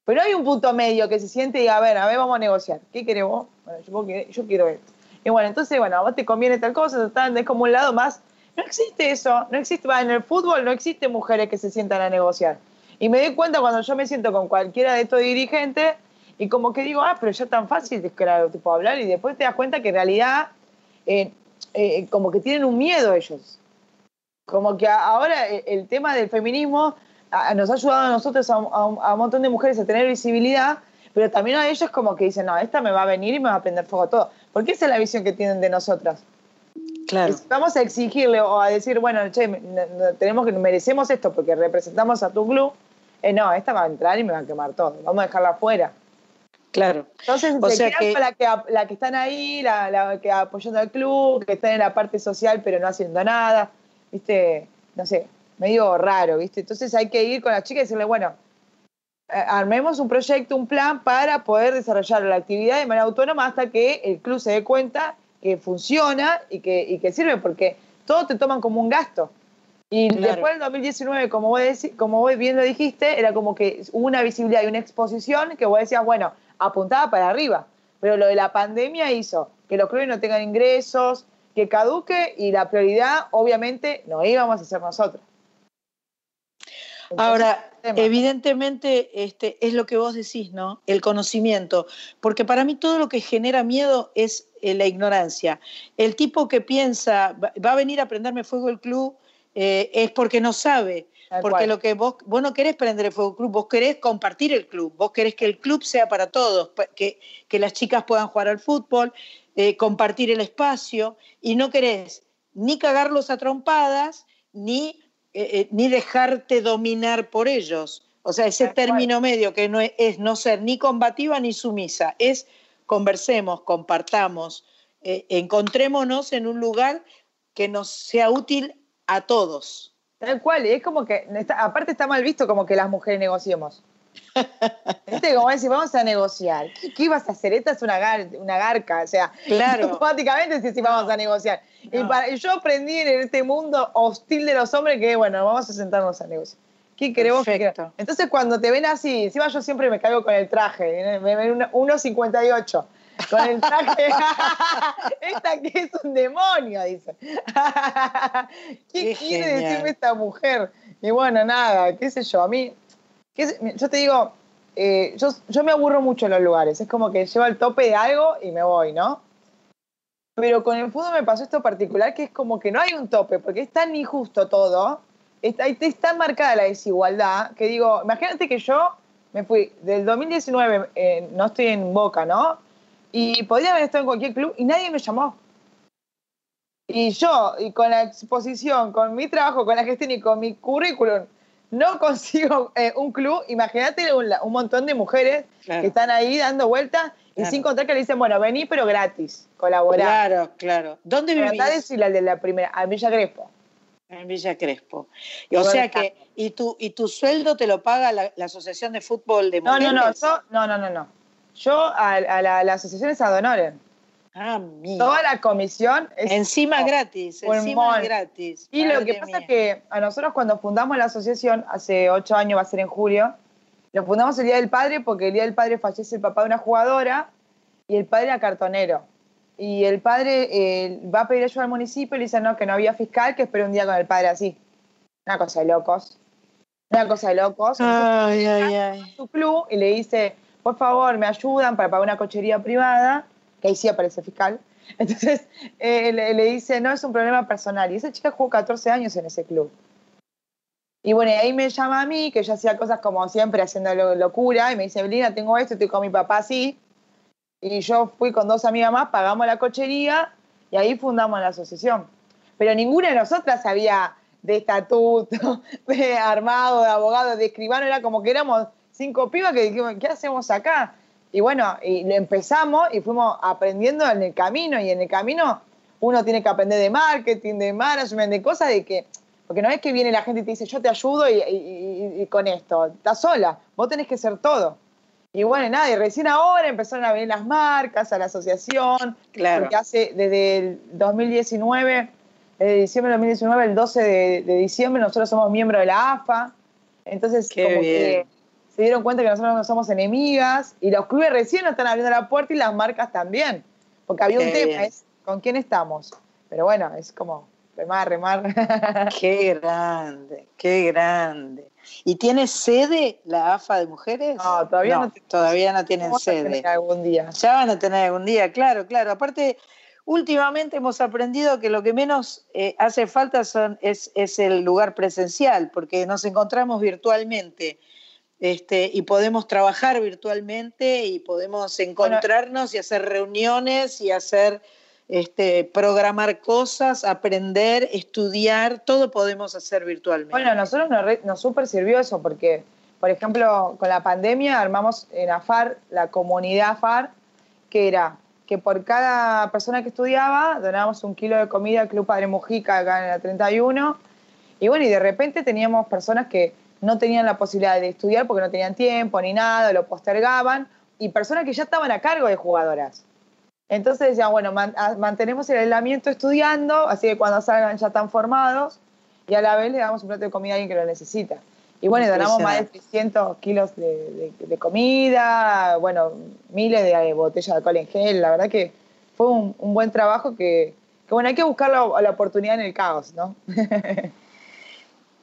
Pero hay un punto medio que se siente y diga, a ver, a ver, vamos a negociar. ¿Qué querés vos? Bueno, yo, yo quiero esto. Y bueno, entonces, bueno, a vos te conviene tal cosa, es como un lado más. No existe eso, no existe, en el fútbol no existe mujeres que se sientan a negociar. Y me doy cuenta cuando yo me siento con cualquiera de estos dirigentes y como que digo, ah, pero ya tan fácil claro, tipo, hablar y después te das cuenta que en realidad eh, eh, como que tienen un miedo ellos. Como que ahora el, el tema del feminismo nos ha ayudado a nosotros, a un montón de mujeres a tener visibilidad, pero también a ellos como que dicen, no, esta me va a venir y me va a prender fuego todo. Porque esa es la visión que tienen de nosotras. Claro. Vamos a exigirle o a decir, bueno, che, tenemos que merecemos esto porque representamos a tu club. Eh, no, esta va a entrar y me va a quemar todo. Vamos a dejarla afuera. Claro. Entonces, O se sea quedan que- la que están ahí, la, la que apoyando al club, que están en la parte social pero no haciendo nada. ¿Viste? No sé, medio raro, ¿viste? Entonces hay que ir con las chicas y decirle, bueno, eh, armemos un proyecto, un plan para poder desarrollar la actividad de manera autónoma hasta que el club se dé cuenta que funciona y que, y que sirve, porque todo te toman como un gasto. Y Claro. después del 2019, como vos, decí- como vos bien lo dijiste, era como que hubo una visibilidad y una exposición que vos decías, bueno, apuntaba para arriba. Pero lo de la pandemia hizo que los clubes no tengan ingresos, que caduque y la prioridad, obviamente, no íbamos a ser nosotros. Ahora, evidentemente, este, es lo que vos decís, ¿no? El conocimiento. Porque para mí todo lo que genera miedo es eh, la ignorancia. El tipo que piensa, va, a venir a prenderme fuego el club, eh, es porque no sabe. Tal porque cual. lo que vos, vos no querés prender el fuego club, vos querés compartir el club, vos querés que el club sea para todos, que, que las chicas puedan jugar al fútbol, eh, compartir el espacio, y no querés ni cagarlos a trompadas, ni, eh, eh, ni dejarte dominar por ellos. O sea, ese término medio que no es, es no ser ni combativa ni sumisa, es conversemos, compartamos, eh, encontrémonos en un lugar que nos sea útil a todos. Tal cual, y es como que, está- aparte está mal visto como que las mujeres negociemos. ¿Viste? Como decir, vamos a negociar. ¿Qué, qué ibas a hacer? Esta es una, gar- una garca, o sea, [LAUGHS] Claro. automáticamente sí, sí, vamos a negociar. Y, para- yo aprendí en este mundo hostil de los hombres que, bueno, vamos a sentarnos a negociar. ¿Qué queremos? que queremos? Entonces, cuando te ven así, encima yo siempre me caigo con el traje, ¿eh? me ven una- 1.58. Con el traje, [LAUGHS] esta que es un demonio, dice. [LAUGHS] ¿Qué, Qué quiere genial. decirme esta mujer? Y bueno, nada, qué sé yo, a mí, yo te digo, eh, yo, yo me aburro mucho en los lugares, es como que llevo al tope de algo y me voy, ¿no? Pero con el fútbol me pasó esto particular que es como que no hay un tope, porque es tan injusto todo, está, es tan marcada la desigualdad, que digo, imagínate que yo me fui del 2019, eh, no estoy en Boca, ¿no? Y podría haber estado en cualquier club y nadie me llamó. Y yo, y con la exposición, con mi trabajo, con la gestión y con mi currículum, no consigo eh, un club. Imagínate un, un montón de mujeres Claro. que están ahí dando vueltas y sin contar que le dicen, bueno, vení, pero gratis, colaborar. Claro, claro. ¿Dónde vivís? andá a decirle al de la primera, a Villa Crespo. En Villa Crespo. Y, o sea que, ¿y tu, ¿y tu sueldo te lo paga la, la Asociación de Fútbol de No, Mujeres? no, no, yo, no, no, no, no. Yo a, a la, la asociación es ad honorem. Ah. Toda la comisión es Encima gratis, pulmón. encima gratis. Y lo que pasa mía. es que a nosotros cuando fundamos la asociación, hace ocho años, va a ser en julio, lo fundamos el Día del Padre porque el Día del Padre fallece el papá de una jugadora y el padre era cartonero. Y el padre eh, va a pedir ayuda al municipio y le dice no, que no había fiscal, que espere un día con el padre así. Una cosa de locos. Una cosa de locos. Ay, ay, Entonces, ay. su club y le dice, por favor, me ayudan para pagar una cochería privada, que ahí sí aparece fiscal. [LAUGHS] Entonces eh, le, dice, no, es un problema personal. Y esa chica jugó 14 años en ese club. Y bueno, ahí me llama a mí, que yo hacía cosas como siempre, haciendo lo- locura, y me dice, Belina, tengo esto, estoy con mi papá así. Y yo fui con dos amigas más, pagamos la cochería, y ahí fundamos la asociación. Pero ninguna de nosotras sabía de estatuto, [LAUGHS] de armado, de abogado, de escribano, era como que éramos cinco pibas que dijimos, ¿qué hacemos acá? Y bueno, y lo empezamos y fuimos aprendiendo en el camino, y en el camino uno tiene que aprender de marketing, de management, de cosas de que, porque no es que viene la gente y te dice, yo te ayudo y, y- y- y con esto, estás sola, vos tenés que ser todo. Y bueno, nada, y recién ahora empezaron a venir las marcas, a la asociación, Claro. porque hace desde el 2019, desde diciembre del 2019, el 12 de, de diciembre, nosotros somos miembros de la AFA, entonces Qué como bien. que se dieron cuenta que nosotros no somos enemigas, y los clubes recién nos están abriendo la puerta y las marcas también, porque había un Qué tema, es con quién estamos, pero bueno, es como remar, remar. [LAUGHS] Qué grande, qué grande. ¿Y tiene sede la AFA de mujeres? No, todavía no tenemos. Todavía no tienen Vamos a sede. tener algún día. Ya van a tener algún día, claro, claro. Aparte, últimamente hemos aprendido que lo que menos eh, hace falta son, es, es el lugar presencial, porque nos encontramos virtualmente. Este, y podemos trabajar virtualmente y podemos encontrarnos y hacer reuniones y hacer este, programar cosas, aprender, estudiar, todo podemos hacer virtualmente. Bueno, a nosotros nos, re- nos súper sirvió eso porque, por ejemplo, con la pandemia armamos en AFAR la comunidad AFAR, que era que por cada persona que estudiaba donábamos un kilo de comida al Club Padre Mujica acá en la 31. Y bueno, y de repente teníamos personas que no tenían la posibilidad de estudiar porque no tenían tiempo ni nada, lo postergaban, y personas que ya estaban a cargo de jugadoras. Entonces decían, bueno, man- a- mantenemos el aislamiento estudiando, así que cuando salgan ya están formados, y a la vez le damos un plato de comida a alguien que lo necesita. Y bueno, donamos más de 300 kilos de, de- de comida, bueno, miles de eh, botellas de alcohol en gel. La verdad que fue un, un buen trabajo que, que, bueno, hay que buscar la, la oportunidad en el caos, ¿no? [LAUGHS]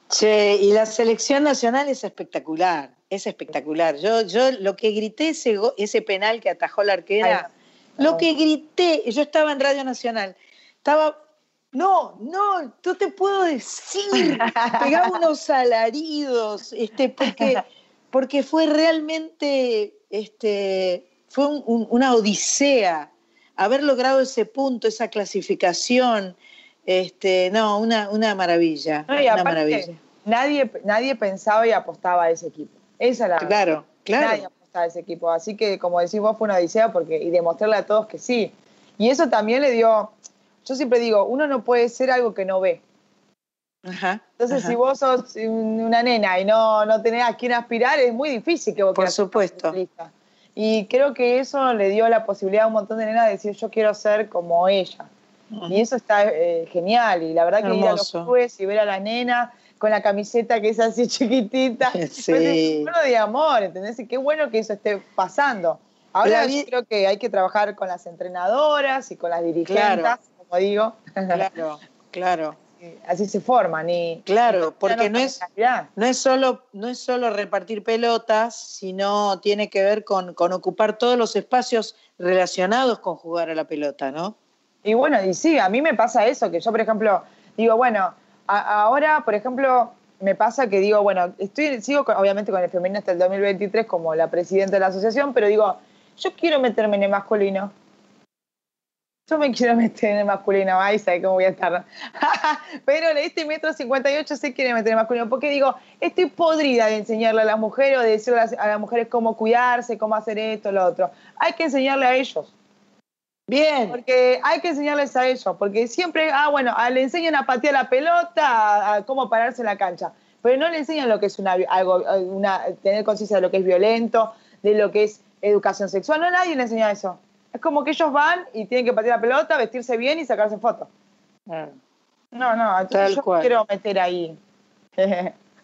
Che, y la selección nacional es espectacular, es espectacular. Yo, yo lo que grité ese, ese penal que atajó la arquera, lo que grité, yo estaba en Radio Nacional, estaba, no, no, no te puedo decir, [LAUGHS] pegaba unos alaridos, este, porque, porque fue realmente, este, fue un- un- una odisea haber logrado ese punto, esa clasificación. Este, no, una, una maravilla. No, y una maravilla. nadie, nadie pensaba y apostaba a ese equipo. Esa era la Claro, claro. Nadie apostaba a ese equipo. Así que, como decís vos, fue una odisea porque, y demostrarle a todos que sí. Y eso también le dio. Yo siempre digo, uno no puede ser algo que no ve. Entonces, ajá. si vos sos un- una nena y no, no tenés a quién aspirar, es muy difícil que vos Por supuesto. Y creo que eso le dio la posibilidad a un montón de nenas de decir, yo quiero ser como ella. Y eso está eh, genial. Y la verdad que ir a los Hermoso. clubes y ver a la nena con la camiseta que es así [LAUGHS] chiquitita, Sí. [LAUGHS] pues es un de amor, ¿entendés? Y qué bueno que eso esté pasando. Ahora yo creo que hay que trabajar con las entrenadoras y con las dirigentes, Claro. como digo. Claro, claro. [LAUGHS] Así se forman. Y, Claro, y porque no es, no es solo, no es solo repartir pelotas, sino tiene que ver con, con ocupar todos los espacios relacionados con jugar a la pelota, ¿no? Y bueno, y sí, a mí me pasa eso, que yo, por ejemplo, digo, bueno, ahora, por ejemplo, me pasa que digo, bueno, estoy, sigo obviamente con el femenino hasta el 2023 como la presidenta de la asociación, pero digo, yo quiero meterme en el masculino. Yo me quiero meter en el masculino, ay, sabe cómo voy a estar. [LAUGHS] pero en este metro 58 se quiere meter en el masculino, porque digo, estoy podrida de enseñarle a las mujeres o de decirle a las, a las mujeres cómo cuidarse, cómo hacer esto, lo otro. Hay que enseñarle a ellos. Bien. Porque hay que enseñarles a ellos, porque siempre, ah, bueno, a- le enseñan a patear la pelota, a, a cómo pararse en la cancha, pero no le enseñan lo que es una, algo, una, tener conciencia de lo que es violento, de lo que es educación sexual, no nadie le enseña eso. Es como que ellos van y tienen que patear la pelota, vestirse bien y sacarse fotos. No, no, entonces Tal yo cual. quiero meter ahí.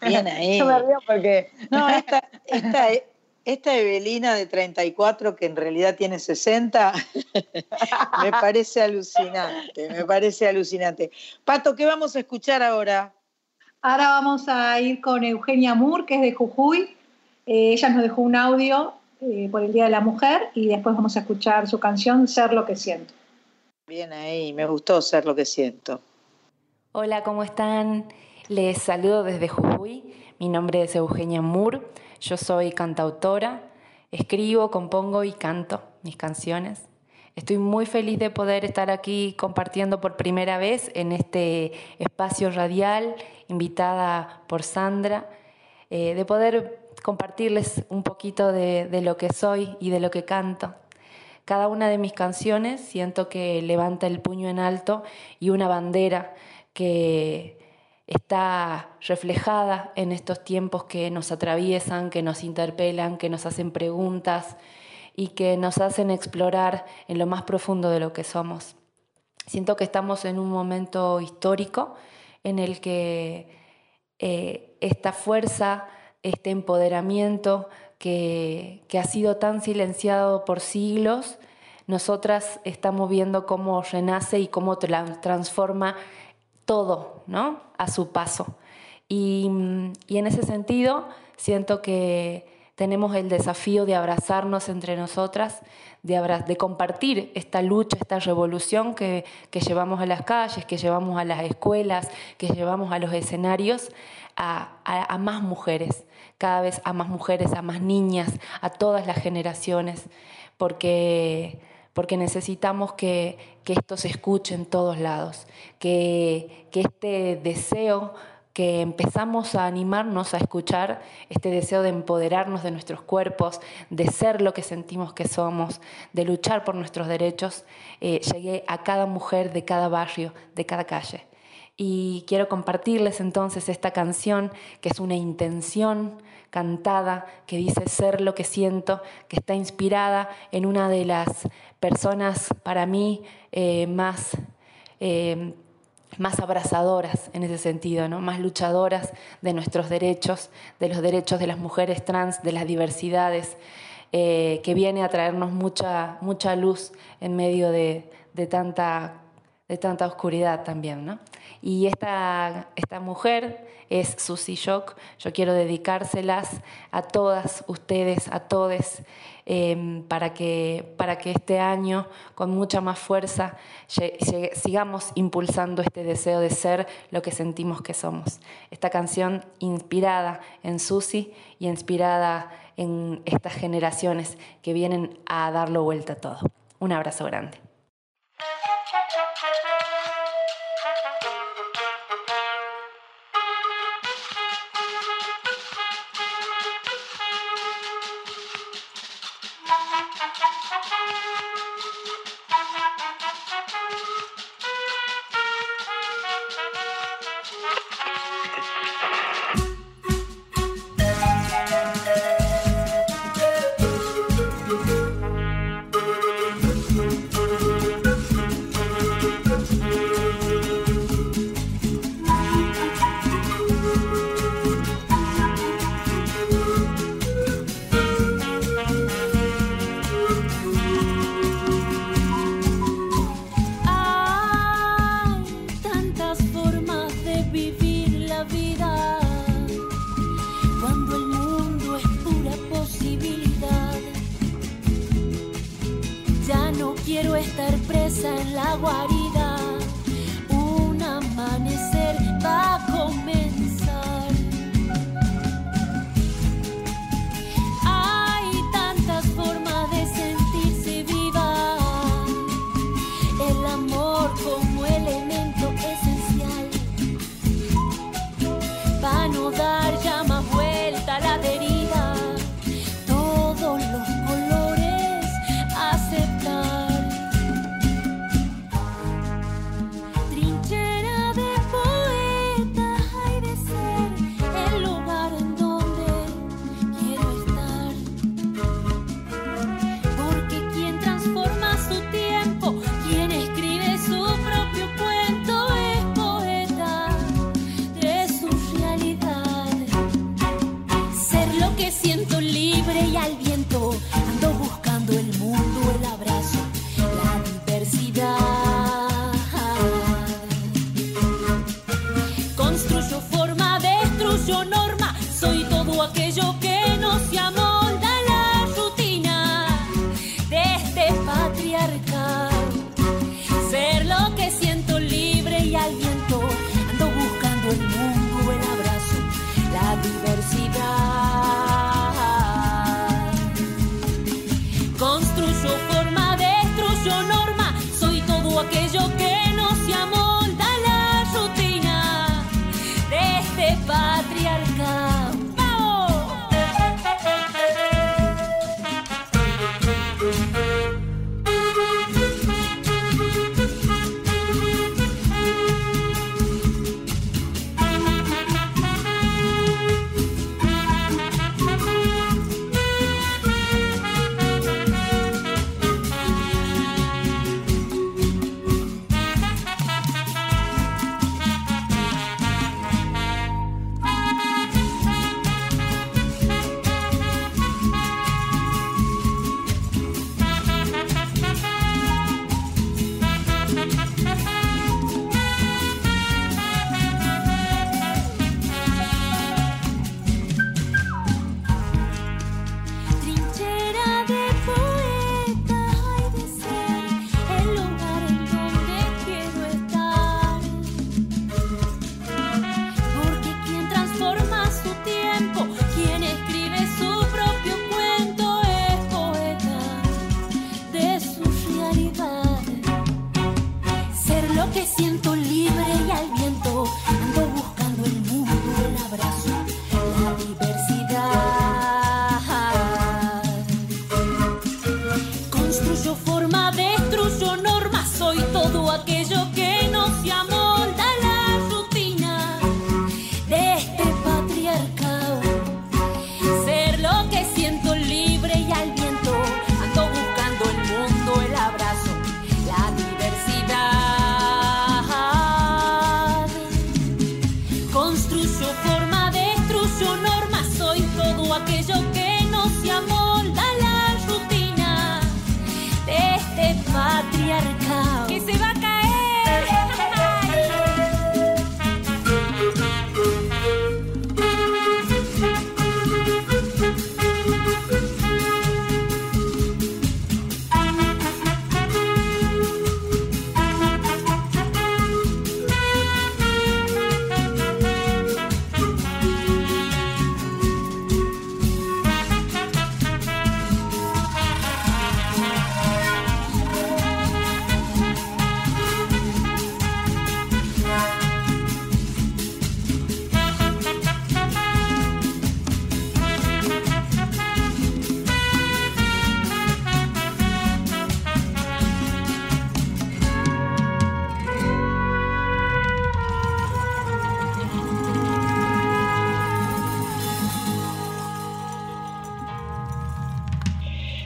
Bien ahí. [LAUGHS] Yo me río porque... No, esta, esta, [LAUGHS] esta Evelina de 34, que en realidad tiene 60, [LAUGHS] me parece alucinante, me parece alucinante. Pato, ¿qué vamos a escuchar ahora? Ahora vamos a ir con Eugenia Moore, que es de Jujuy. Eh, ella nos dejó un audio eh, por el Día de la Mujer y después vamos a escuchar su canción Ser lo que siento. Bien ahí, me gustó ser lo que siento. Hola, ¿cómo están? Les saludo desde Jujuy. Mi nombre es Eugenia Moore. Yo soy cantautora. Escribo, compongo y canto mis canciones. Estoy muy feliz de poder estar aquí compartiendo por primera vez en este espacio radial, invitada por Sandra, eh, de poder compartirles un poquito de, de lo que soy y de lo que canto. Cada una de mis canciones siento que levanta el puño en alto y una bandera que está reflejada en estos tiempos que nos atraviesan, que nos interpelan, que nos hacen preguntas y que nos hacen explorar en lo más profundo de lo que somos. Siento que estamos en un momento histórico en el que eh, esta fuerza, este empoderamiento que, que ha sido tan silenciado por siglos, nosotras estamos viendo cómo renace y cómo tra- transforma todo, ¿no? A su paso. Y, en ese sentido, siento que tenemos el desafío de abrazarnos entre nosotras, de, compartir esta lucha, esta revolución que, llevamos a las calles, que llevamos a las escuelas, que llevamos a los escenarios, a- a más mujeres, cada vez a más mujeres, a más niñas, a todas las generaciones, porque, porque necesitamos que, que esto se escuche en todos lados, que, que este deseo que empezamos a animarnos a escuchar este deseo de empoderarnos de nuestros cuerpos, de ser lo que sentimos que somos, de luchar por nuestros derechos, eh, llegue a cada mujer de cada barrio, de cada calle. Y quiero compartirles entonces esta canción, que es una intención cantada, que dice ser lo que siento, que está inspirada en una de las personas para mí eh, más... eh, más abrazadoras en ese sentido, ¿no? más luchadoras de nuestros derechos, de los derechos de las mujeres trans, de las diversidades, eh, que viene a traernos mucha, mucha luz en medio de, de tanta, de tanta oscuridad también. ¿no? Y esta, esta mujer es Susie Shock. Yo quiero dedicárselas a todas ustedes, a todos, eh, para, que, para que este año, con mucha más fuerza, sigamos impulsando este deseo de ser lo que sentimos que somos. Esta canción inspirada en Susie y inspirada en estas generaciones que vienen a darlo vuelta a todo. Un abrazo grande.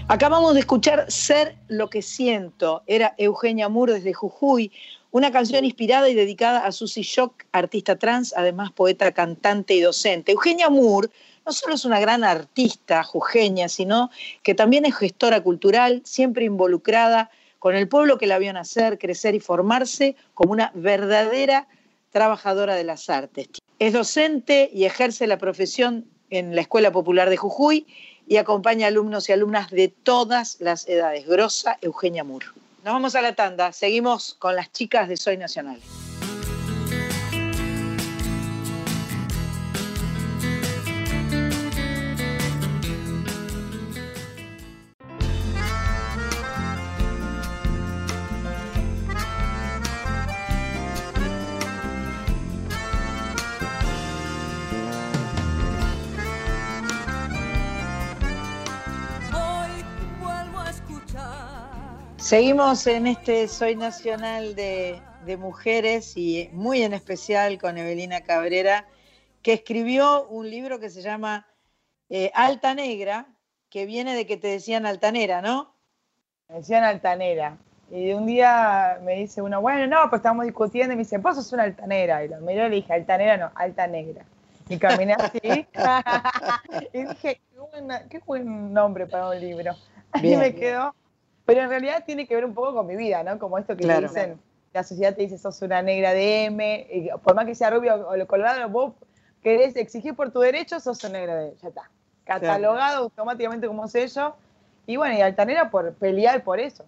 Acabamos de escuchar Ser lo que siento. Era Eugenia Moore desde Jujuy, una canción inspirada y dedicada a Susi Shock, artista trans, además poeta, cantante y docente. Eugenia Moore no solo es una gran artista jujeña, sino que también es gestora cultural, siempre involucrada con el pueblo que la vio nacer, crecer y formarse como una verdadera trabajadora de las artes. Es docente y ejerce la profesión en la Escuela Popular de Jujuy y acompaña alumnos y alumnas de todas las edades. Grosa Eugenia Muro. Nos vamos a la tanda. Seguimos con las chicas de Soy Nacional. Seguimos en este Soy Nacional de, de Mujeres y muy en especial con Evelina Cabrera, que escribió un libro que se llama eh, Alta Negra, que viene de que te decían altanera, ¿no? Me decían altanera. Y un día me dice uno, bueno, no, pues estábamos discutiendo y me dice, vos sos una altanera. Y lo miré y le dije, altanera no, alta negra. Y caminé así. [LAUGHS] [LAUGHS] y dije, qué, buena- qué buen nombre para un libro. Bien, me bien. quedó. Pero en realidad tiene que ver un poco con mi vida, ¿no? Como esto que Claro. dicen, la sociedad te dice, sos una negra de M, y por más que sea rubio o lo colorado, vos querés exigir por tu derecho, sos una negra de M. Ya está. Catalogado automáticamente como sello. Y bueno, y altanera por pelear por eso.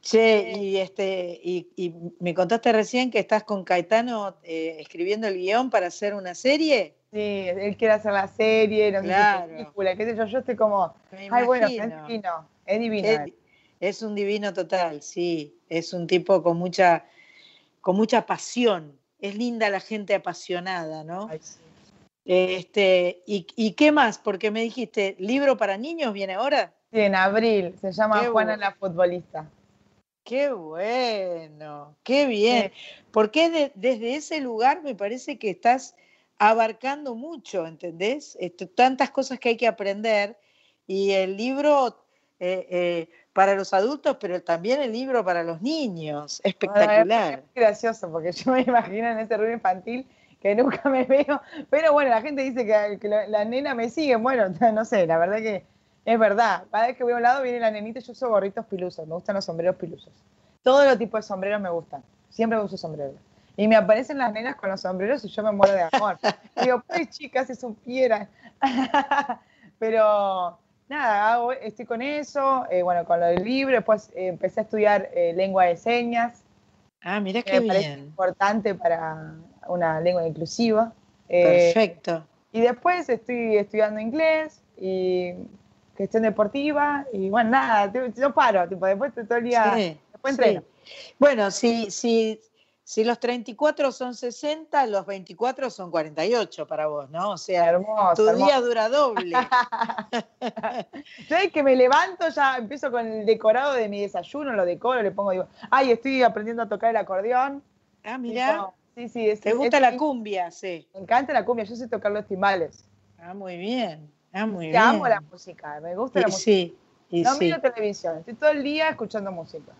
Che, y, este, y, y me contaste recién que estás con Caetano eh, escribiendo el guion para hacer una serie. Sí, él quiere hacer la serie, no sé Claro. qué película, qué sé yo, yo estoy como, Me ay bueno, es divino. Es, un divino total, sí. Es un tipo con mucha, con mucha pasión. Es linda la gente apasionada, ¿no? Este, y, ¿Y qué más? Porque me dijiste, ¿libro para niños viene ahora? Sí, en abril, se llama Qué Juana la futbolista. Qué bueno, qué bien. Porque de- desde ese lugar me parece que estás abarcando mucho, ¿entendés? Tantas cosas que hay que aprender y el libro eh, eh, para los adultos, pero también el libro para los niños. [LAUGHS] Espectacular. Es gracioso, porque yo me imagino en ese rubio infantil que nunca me veo, pero bueno, la gente dice que, que la, la nena me sigue, bueno, [LAUGHS] no sé, la verdad que es verdad. Cada vez que voy a un lado viene la nenita, yo uso gorritos pilusos, me gustan los sombreros pilusos. Todos los tipos de sombreros me gustan, siempre uso sombreros. Y me aparecen las nenas con los sombreros y yo me muero de amor. [LAUGHS] Digo, pues chicas, si supieran. Pero nada, hago- estoy con eso, eh, bueno, con lo del libro, después eh, empecé a estudiar eh, lengua de señas. Ah, mira qué me parece bien. importante para una lengua inclusiva. Perfecto. y después estoy estudiando inglés y gestión deportiva y bueno, nada, no paro, tipo, después todo el día, Sí, después sí. entreno. Bueno, si, si, si los 34 son 60, los 24 son 48 para vos, ¿no? O sea, Hermoso, tu día dura doble. [LAUGHS] ¿Sabes que me levanto, ya empiezo con el decorado de mi desayuno, lo decoro, le pongo, digo, ay, estoy aprendiendo a tocar el acordeón. Ah, mirá. Tipo, sí, sí, es, ¿Te gusta es- la cumbia? Sí. Me encanta la cumbia, yo sé tocar los timbales. Ah, muy bien. Ah, muy Te bien. amo la música, me gusta Y la música. sí, y no sí. miro televisión, estoy todo el día escuchando música.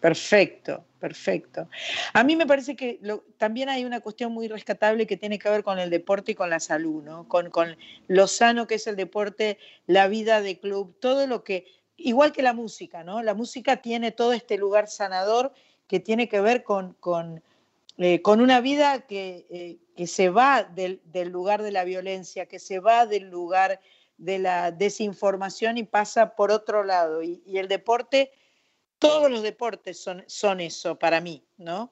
Perfecto, perfecto. A mí me parece que también hay una cuestión muy rescatable que tiene que ver con el deporte y con la salud, ¿no? Con, lo sano que es el deporte, la vida de club, todo lo que, igual que la música, ¿no? La música tiene todo este lugar sanador que tiene que ver con, con, eh, una vida que, eh, que se va del, lugar de la violencia, que se va del lugar de la desinformación y pasa por otro lado. Y el deporte, todos los deportes son, son eso para mí, ¿no?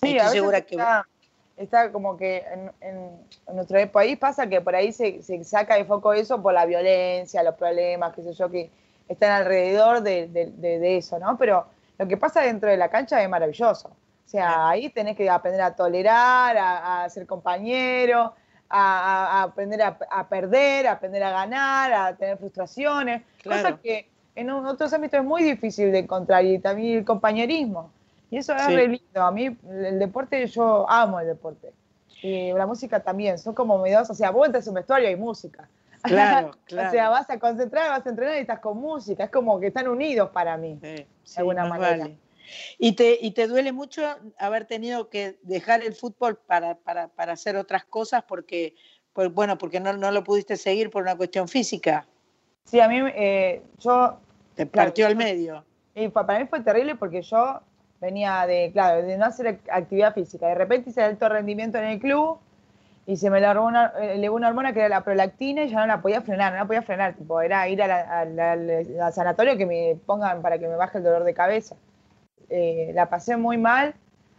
Sí, Estoy a veces segura que está, está como que en, en- en nuestro país pasa que por ahí se, se saca de foco eso por la violencia, los problemas, qué sé yo, que están alrededor de, de- de- de eso, ¿no? Pero lo que pasa dentro de la cancha es maravilloso. O sea, ahí tenés que aprender a tolerar, a, a ser compañero, a, aprender a, a perder, a aprender a ganar, a tener frustraciones, Claro. cosas que en otros ámbitos es muy difícil de encontrar y también el compañerismo. Y eso es Sí. re lindo. A mí el deporte, yo amo el deporte. Y la música también, son como mis dos, o sea, vos entras en un vestuario y hay música. Claro, [LAUGHS] o claro. sea, vas a concentrar, vas a entrenar y estás con música. Es como que están unidos para mí, de alguna manera. vale. ¿Y te, ¿Y te duele mucho haber tenido que dejar el fútbol para, para, para hacer otras cosas porque, pues, bueno, porque no, no lo pudiste seguir por una cuestión física? Sí, a mí, eh, yo... Te partió al medio. Y pa- para mí fue terrible porque yo venía de, claro, de no hacer ac- actividad física. De repente hice alto rendimiento en el club y se me elevó una, elevó una hormona que era la prolactina y ya no la podía frenar, no la podía frenar, tipo, era ir al, sanatorio que me pongan para que me baje el dolor de cabeza. Eh, la pasé muy mal,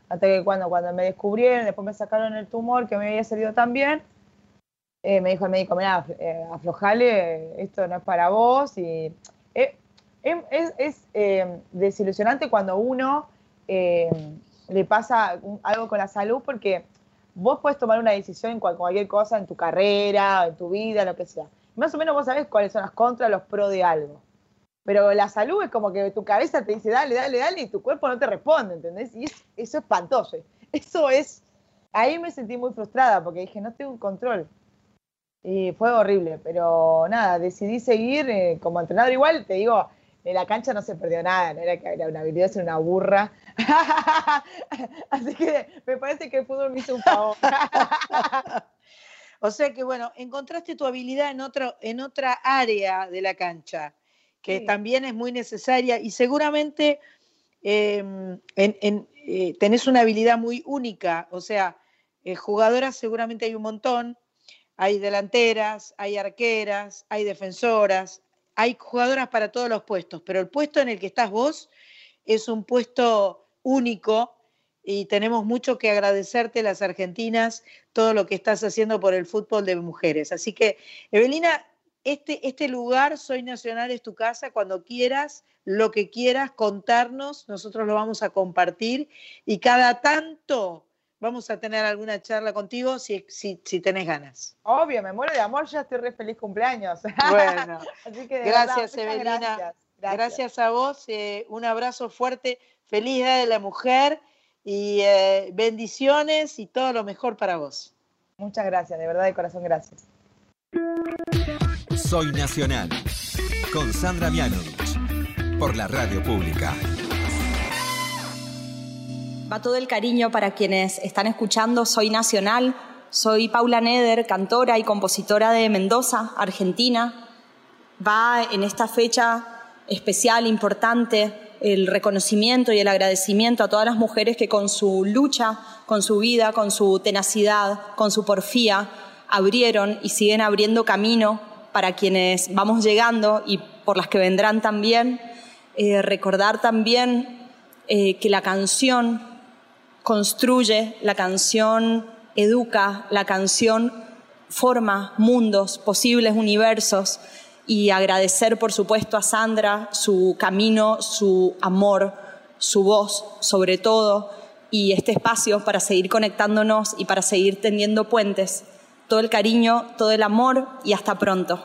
hasta que cuando, cuando me descubrieron, después me sacaron el tumor que me había salido tan bien, eh, me dijo el médico, mira, aflojale, esto no es para vos. Y eh, es, es, eh, desilusionante cuando uno eh, le pasa algo con la salud porque vos puedes tomar una decisión en cual- cualquier cosa, en tu carrera, en tu vida, lo que sea. Más o menos vos sabés cuáles son las contras, los pros de algo. Pero la salud es como que tu cabeza te dice, dale, dale, dale, y tu cuerpo no te responde, ¿entendés? Y es- eso es espantoso. [LAUGHS] Eso es... Ahí me sentí muy frustrada porque dije, no tengo un control. Y fue horrible, pero nada, decidí seguir eh, como entrenador. Igual, te digo, en la cancha no se perdió nada, no era que era una habilidad, era una burra. [LAUGHS] Así que me parece que el fútbol me hizo un favor. [LAUGHS] O sea que, bueno, encontraste tu habilidad en, otro, en otra área de la cancha, que Sí. también es muy necesaria y seguramente eh, en- en, eh, tenés una habilidad muy única. O sea, eh, jugadoras seguramente hay un montón, hay delanteras, hay arqueras, hay defensoras, hay jugadoras para todos los puestos, pero el puesto en el que estás vos es un puesto único y tenemos mucho que agradecerte las argentinas todo lo que estás haciendo por el fútbol de mujeres. Así que, Evelina, este, este lugar, Soy Nacional, es tu casa, cuando quieras, lo que quieras contarnos, nosotros lo vamos a compartir y cada tanto vamos a tener alguna charla contigo si, si, si tenés ganas. Obvio, me muero de amor, ya estoy re feliz cumpleaños. [LAUGHS] Bueno, Así que de gracias, verdad, Evelina. Gracias, Gracias. a vos, eh, un abrazo fuerte, feliz Día de la Mujer y eh, bendiciones y todo lo mejor para vos. Muchas gracias, de verdad de corazón, gracias. Soy Nacional. Con Sandra Mianovich. Por la radio pública. Va todo el cariño para quienes están escuchando Soy Nacional. Soy Paula Neder, cantora y compositora de Mendoza, Argentina. Va en esta fecha especial, importante, el reconocimiento y el agradecimiento a todas las mujeres que con su lucha, con su vida, con su tenacidad, con su porfía, abrieron y siguen abriendo camino para quienes vamos llegando y por las que vendrán también. Eh, recordar también eh, que la canción construye, la canción educa, la canción forma mundos, posibles universos y agradecer por supuesto a Sandra su camino, su amor, su voz sobre todo y este espacio para seguir conectándonos y para seguir tendiendo puentes. Todo el cariño, todo el amor y hasta pronto.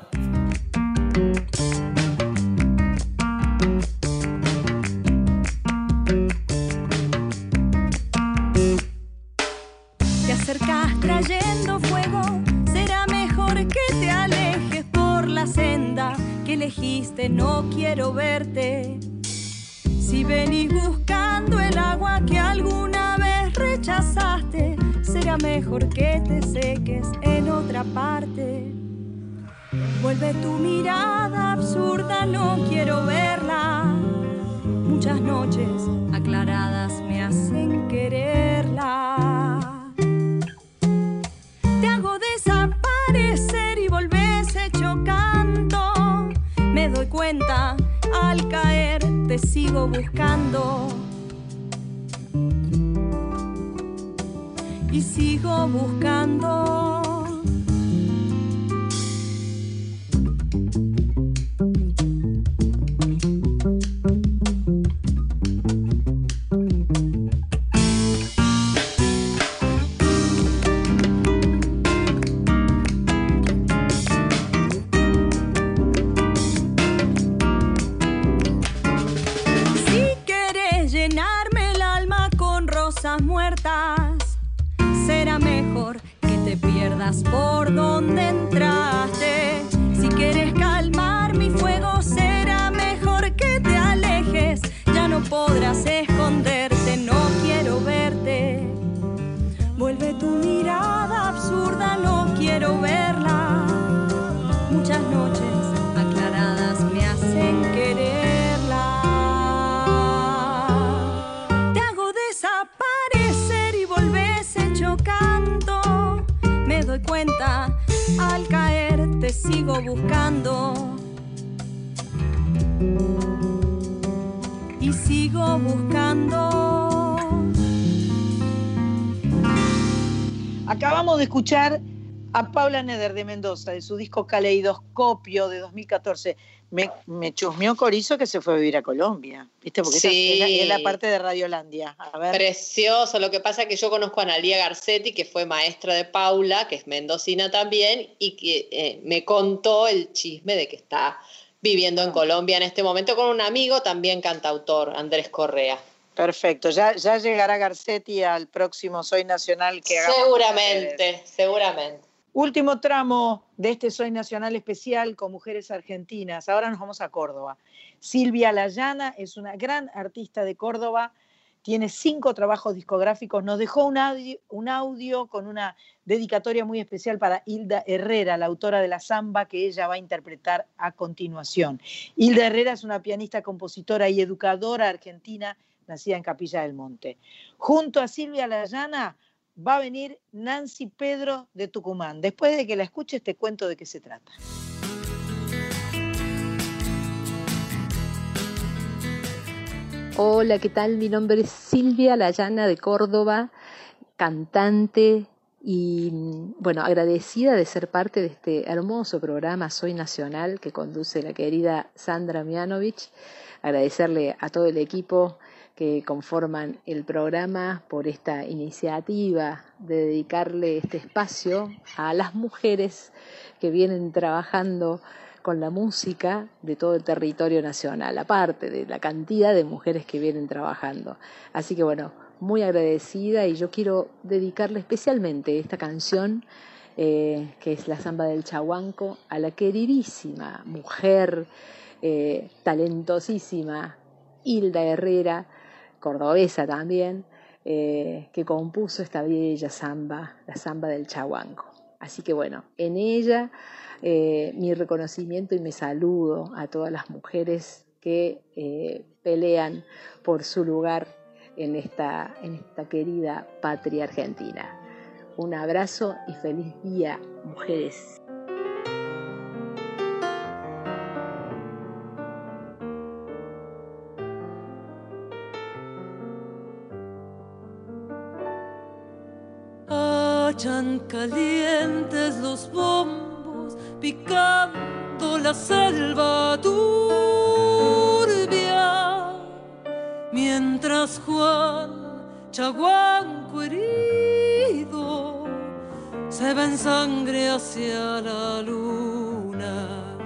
No quiero verte. Si venís buscando el agua que alguna vez rechazaste, será mejor que te seques en otra parte. Vuelve tu mirada absurda, no quiero verla. Muchas noches aclaradas me hacen quererla. Te hago desaparecer cuenta al caer, te sigo buscando. Y sigo buscando. Por donde entraste. Si quieres calmar mi fuego, será mejor que te alejes. Ya no podrás esconderte, Al caer te sigo buscando. Y sigo buscando. Acabamos de escuchar a Paula Neder de Mendoza, de su disco Caleidoscopio de 2014. Me, me chusmeó Corizo que se fue a vivir a Colombia, ¿viste? Porque esa Sí. es, la, es la parte de Radiolandia. A ver. Precioso, lo que pasa es que yo conozco a Analia Garcetti, que fue maestra de Paula, que es mendocina también, y que eh, me contó el chisme de que está viviendo Ah. en Colombia en este momento con un amigo también cantautor, Andrés Correa. Perfecto, ya, ya llegará Garcetti al próximo Soy Nacional que hagamos. Seguramente, seguramente. Último tramo de este Soy Nacional especial con mujeres argentinas. Ahora nos vamos a Córdoba. Silvia Layana es una gran artista de Córdoba, tiene cinco trabajos discográficos, nos dejó un audio, un audio con una dedicatoria muy especial para Hilda Herrera, la autora de la samba que ella va a interpretar a continuación. Hilda Herrera es una pianista, compositora y educadora argentina nacida en Capilla del Monte. Junto a Silvia Layana va a venir Nancy Pedro de Tucumán. Después de que la escuches te cuento de qué se trata. Hola, ¿qué tal? Mi nombre es Silvia Layana de Córdoba, cantante y bueno, agradecida de ser parte de este hermoso programa Soy Nacional que conduce la querida Sandra Mianovich. Agradecerle a todo el equipo que conforman el programa por esta iniciativa de dedicarle este espacio a las mujeres que vienen trabajando con la música de todo el territorio nacional, aparte de la cantidad de mujeres que vienen trabajando. Así que bueno, muy agradecida y yo quiero dedicarle especialmente esta canción, eh, que es la samba del chahuanco, a la queridísima mujer, eh, talentosísima Hilda Herrera, cordobesa también, eh, que compuso esta bella samba, la samba del chahuanco. Así que bueno, en ella eh, mi reconocimiento y me saludo a todas las mujeres que eh, pelean por su lugar en esta, en esta querida patria argentina. Un abrazo y feliz día, mujeres. Hayan calientes los bombos picando la selva turbia, mientras Juan Chaguanco herido se va en sangre hacia la luna,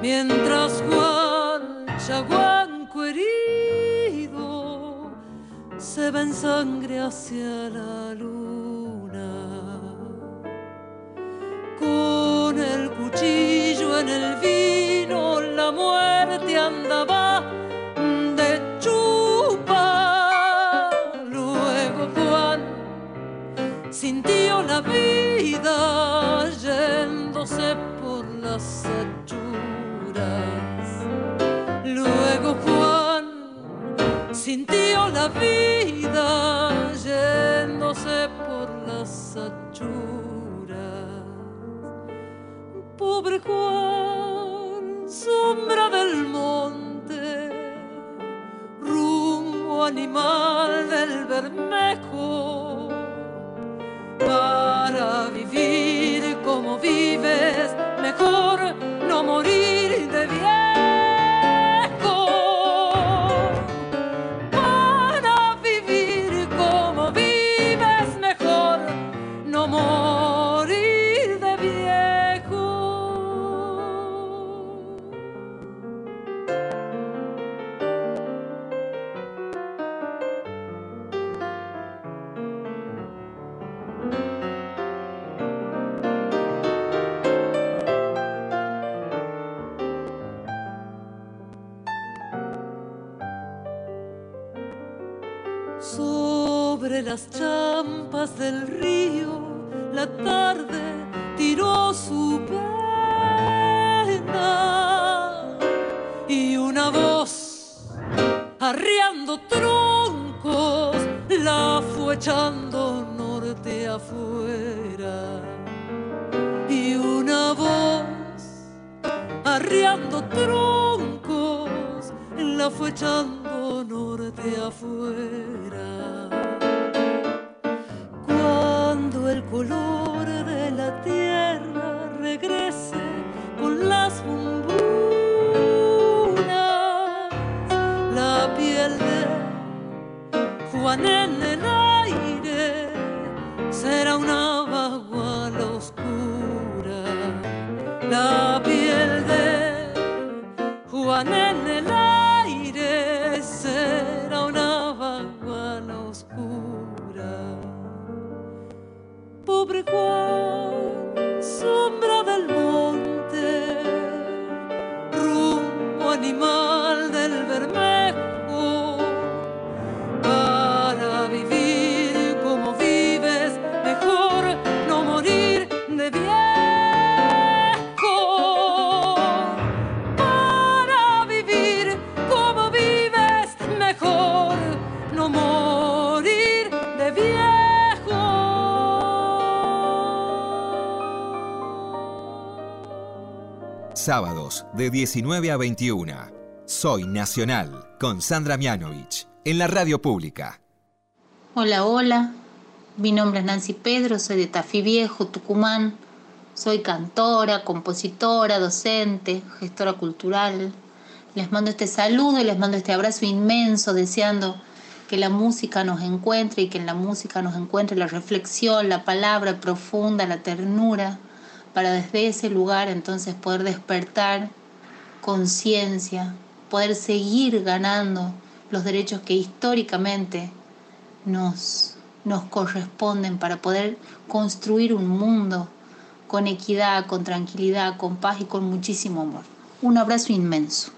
mientras Juan Chaguanco herido se va en sangre hacia la luna. Con el cuchillo en el vino, la muerte andaba de chupa. Luego Juan sintió la vida yéndose por las achuras. Luego Juan sintió la vida Pobre Juan, sombra del monte, rumbo animal del Bermejo, para vivir como vives, mejor no morir Sábados de 19 a 21. Soy Nacional con Sandra Mianovich en la radio pública. Hola, hola. Mi nombre es Nancy Pedro, soy de Tafí Viejo, Tucumán. Soy cantora, compositora, docente, gestora cultural. Les mando este saludo y les mando este abrazo inmenso, deseando que la música nos encuentre y que en la música nos encuentre la reflexión, la palabra profunda, la ternura, para desde ese lugar entonces poder despertar conciencia, poder seguir ganando los derechos que históricamente nos, nos corresponden para poder construir un mundo con equidad, con tranquilidad, con paz y con muchísimo amor. Un abrazo inmenso.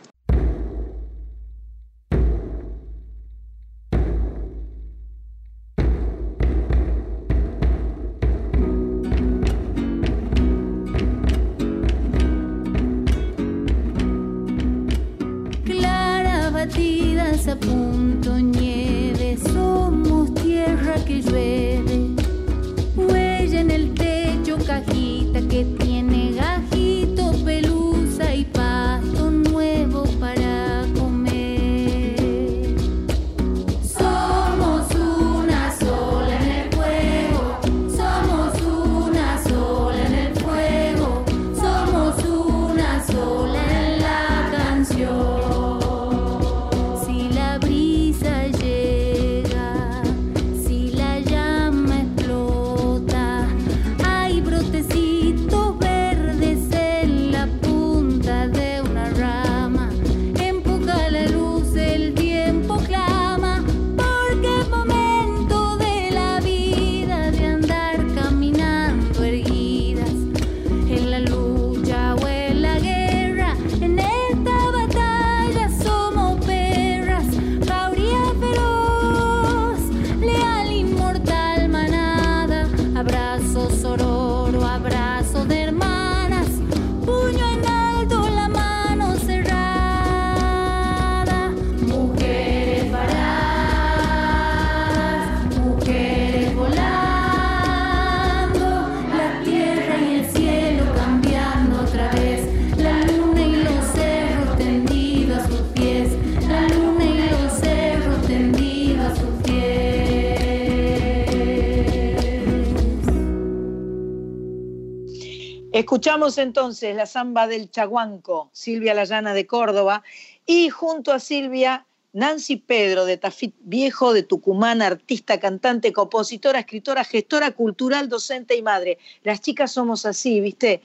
Escuchamos entonces la samba del Chaguanco, Silvia Layana de Córdoba, y junto a Silvia, Nancy Pedro de Tafit Viejo de Tucumán, artista, cantante, compositora, escritora, gestora cultural, docente y madre. Las chicas somos así, ¿viste?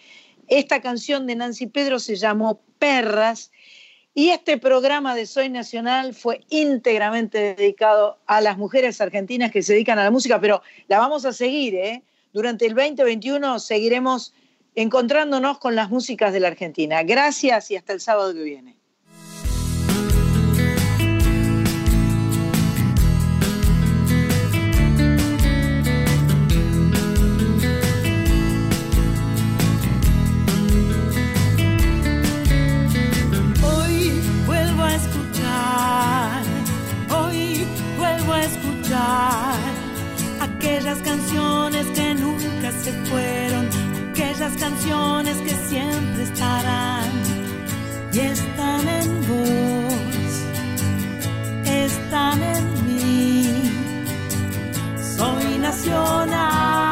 Esta canción de Nancy Pedro se llamó Perras y este programa de Soy Nacional fue íntegramente dedicado a las mujeres argentinas que se dedican a la música, pero la vamos a seguir, ¿eh? Durante el 2021 seguiremos encontrándonos con las músicas de la Argentina. Gracias y hasta el sábado que viene. Hoy vuelvo a escuchar, hoy vuelvo a escuchar aquellas canciones que nunca se fueron, viejas canciones que siempre estarán y están en vos, están en mí. Soy nacional.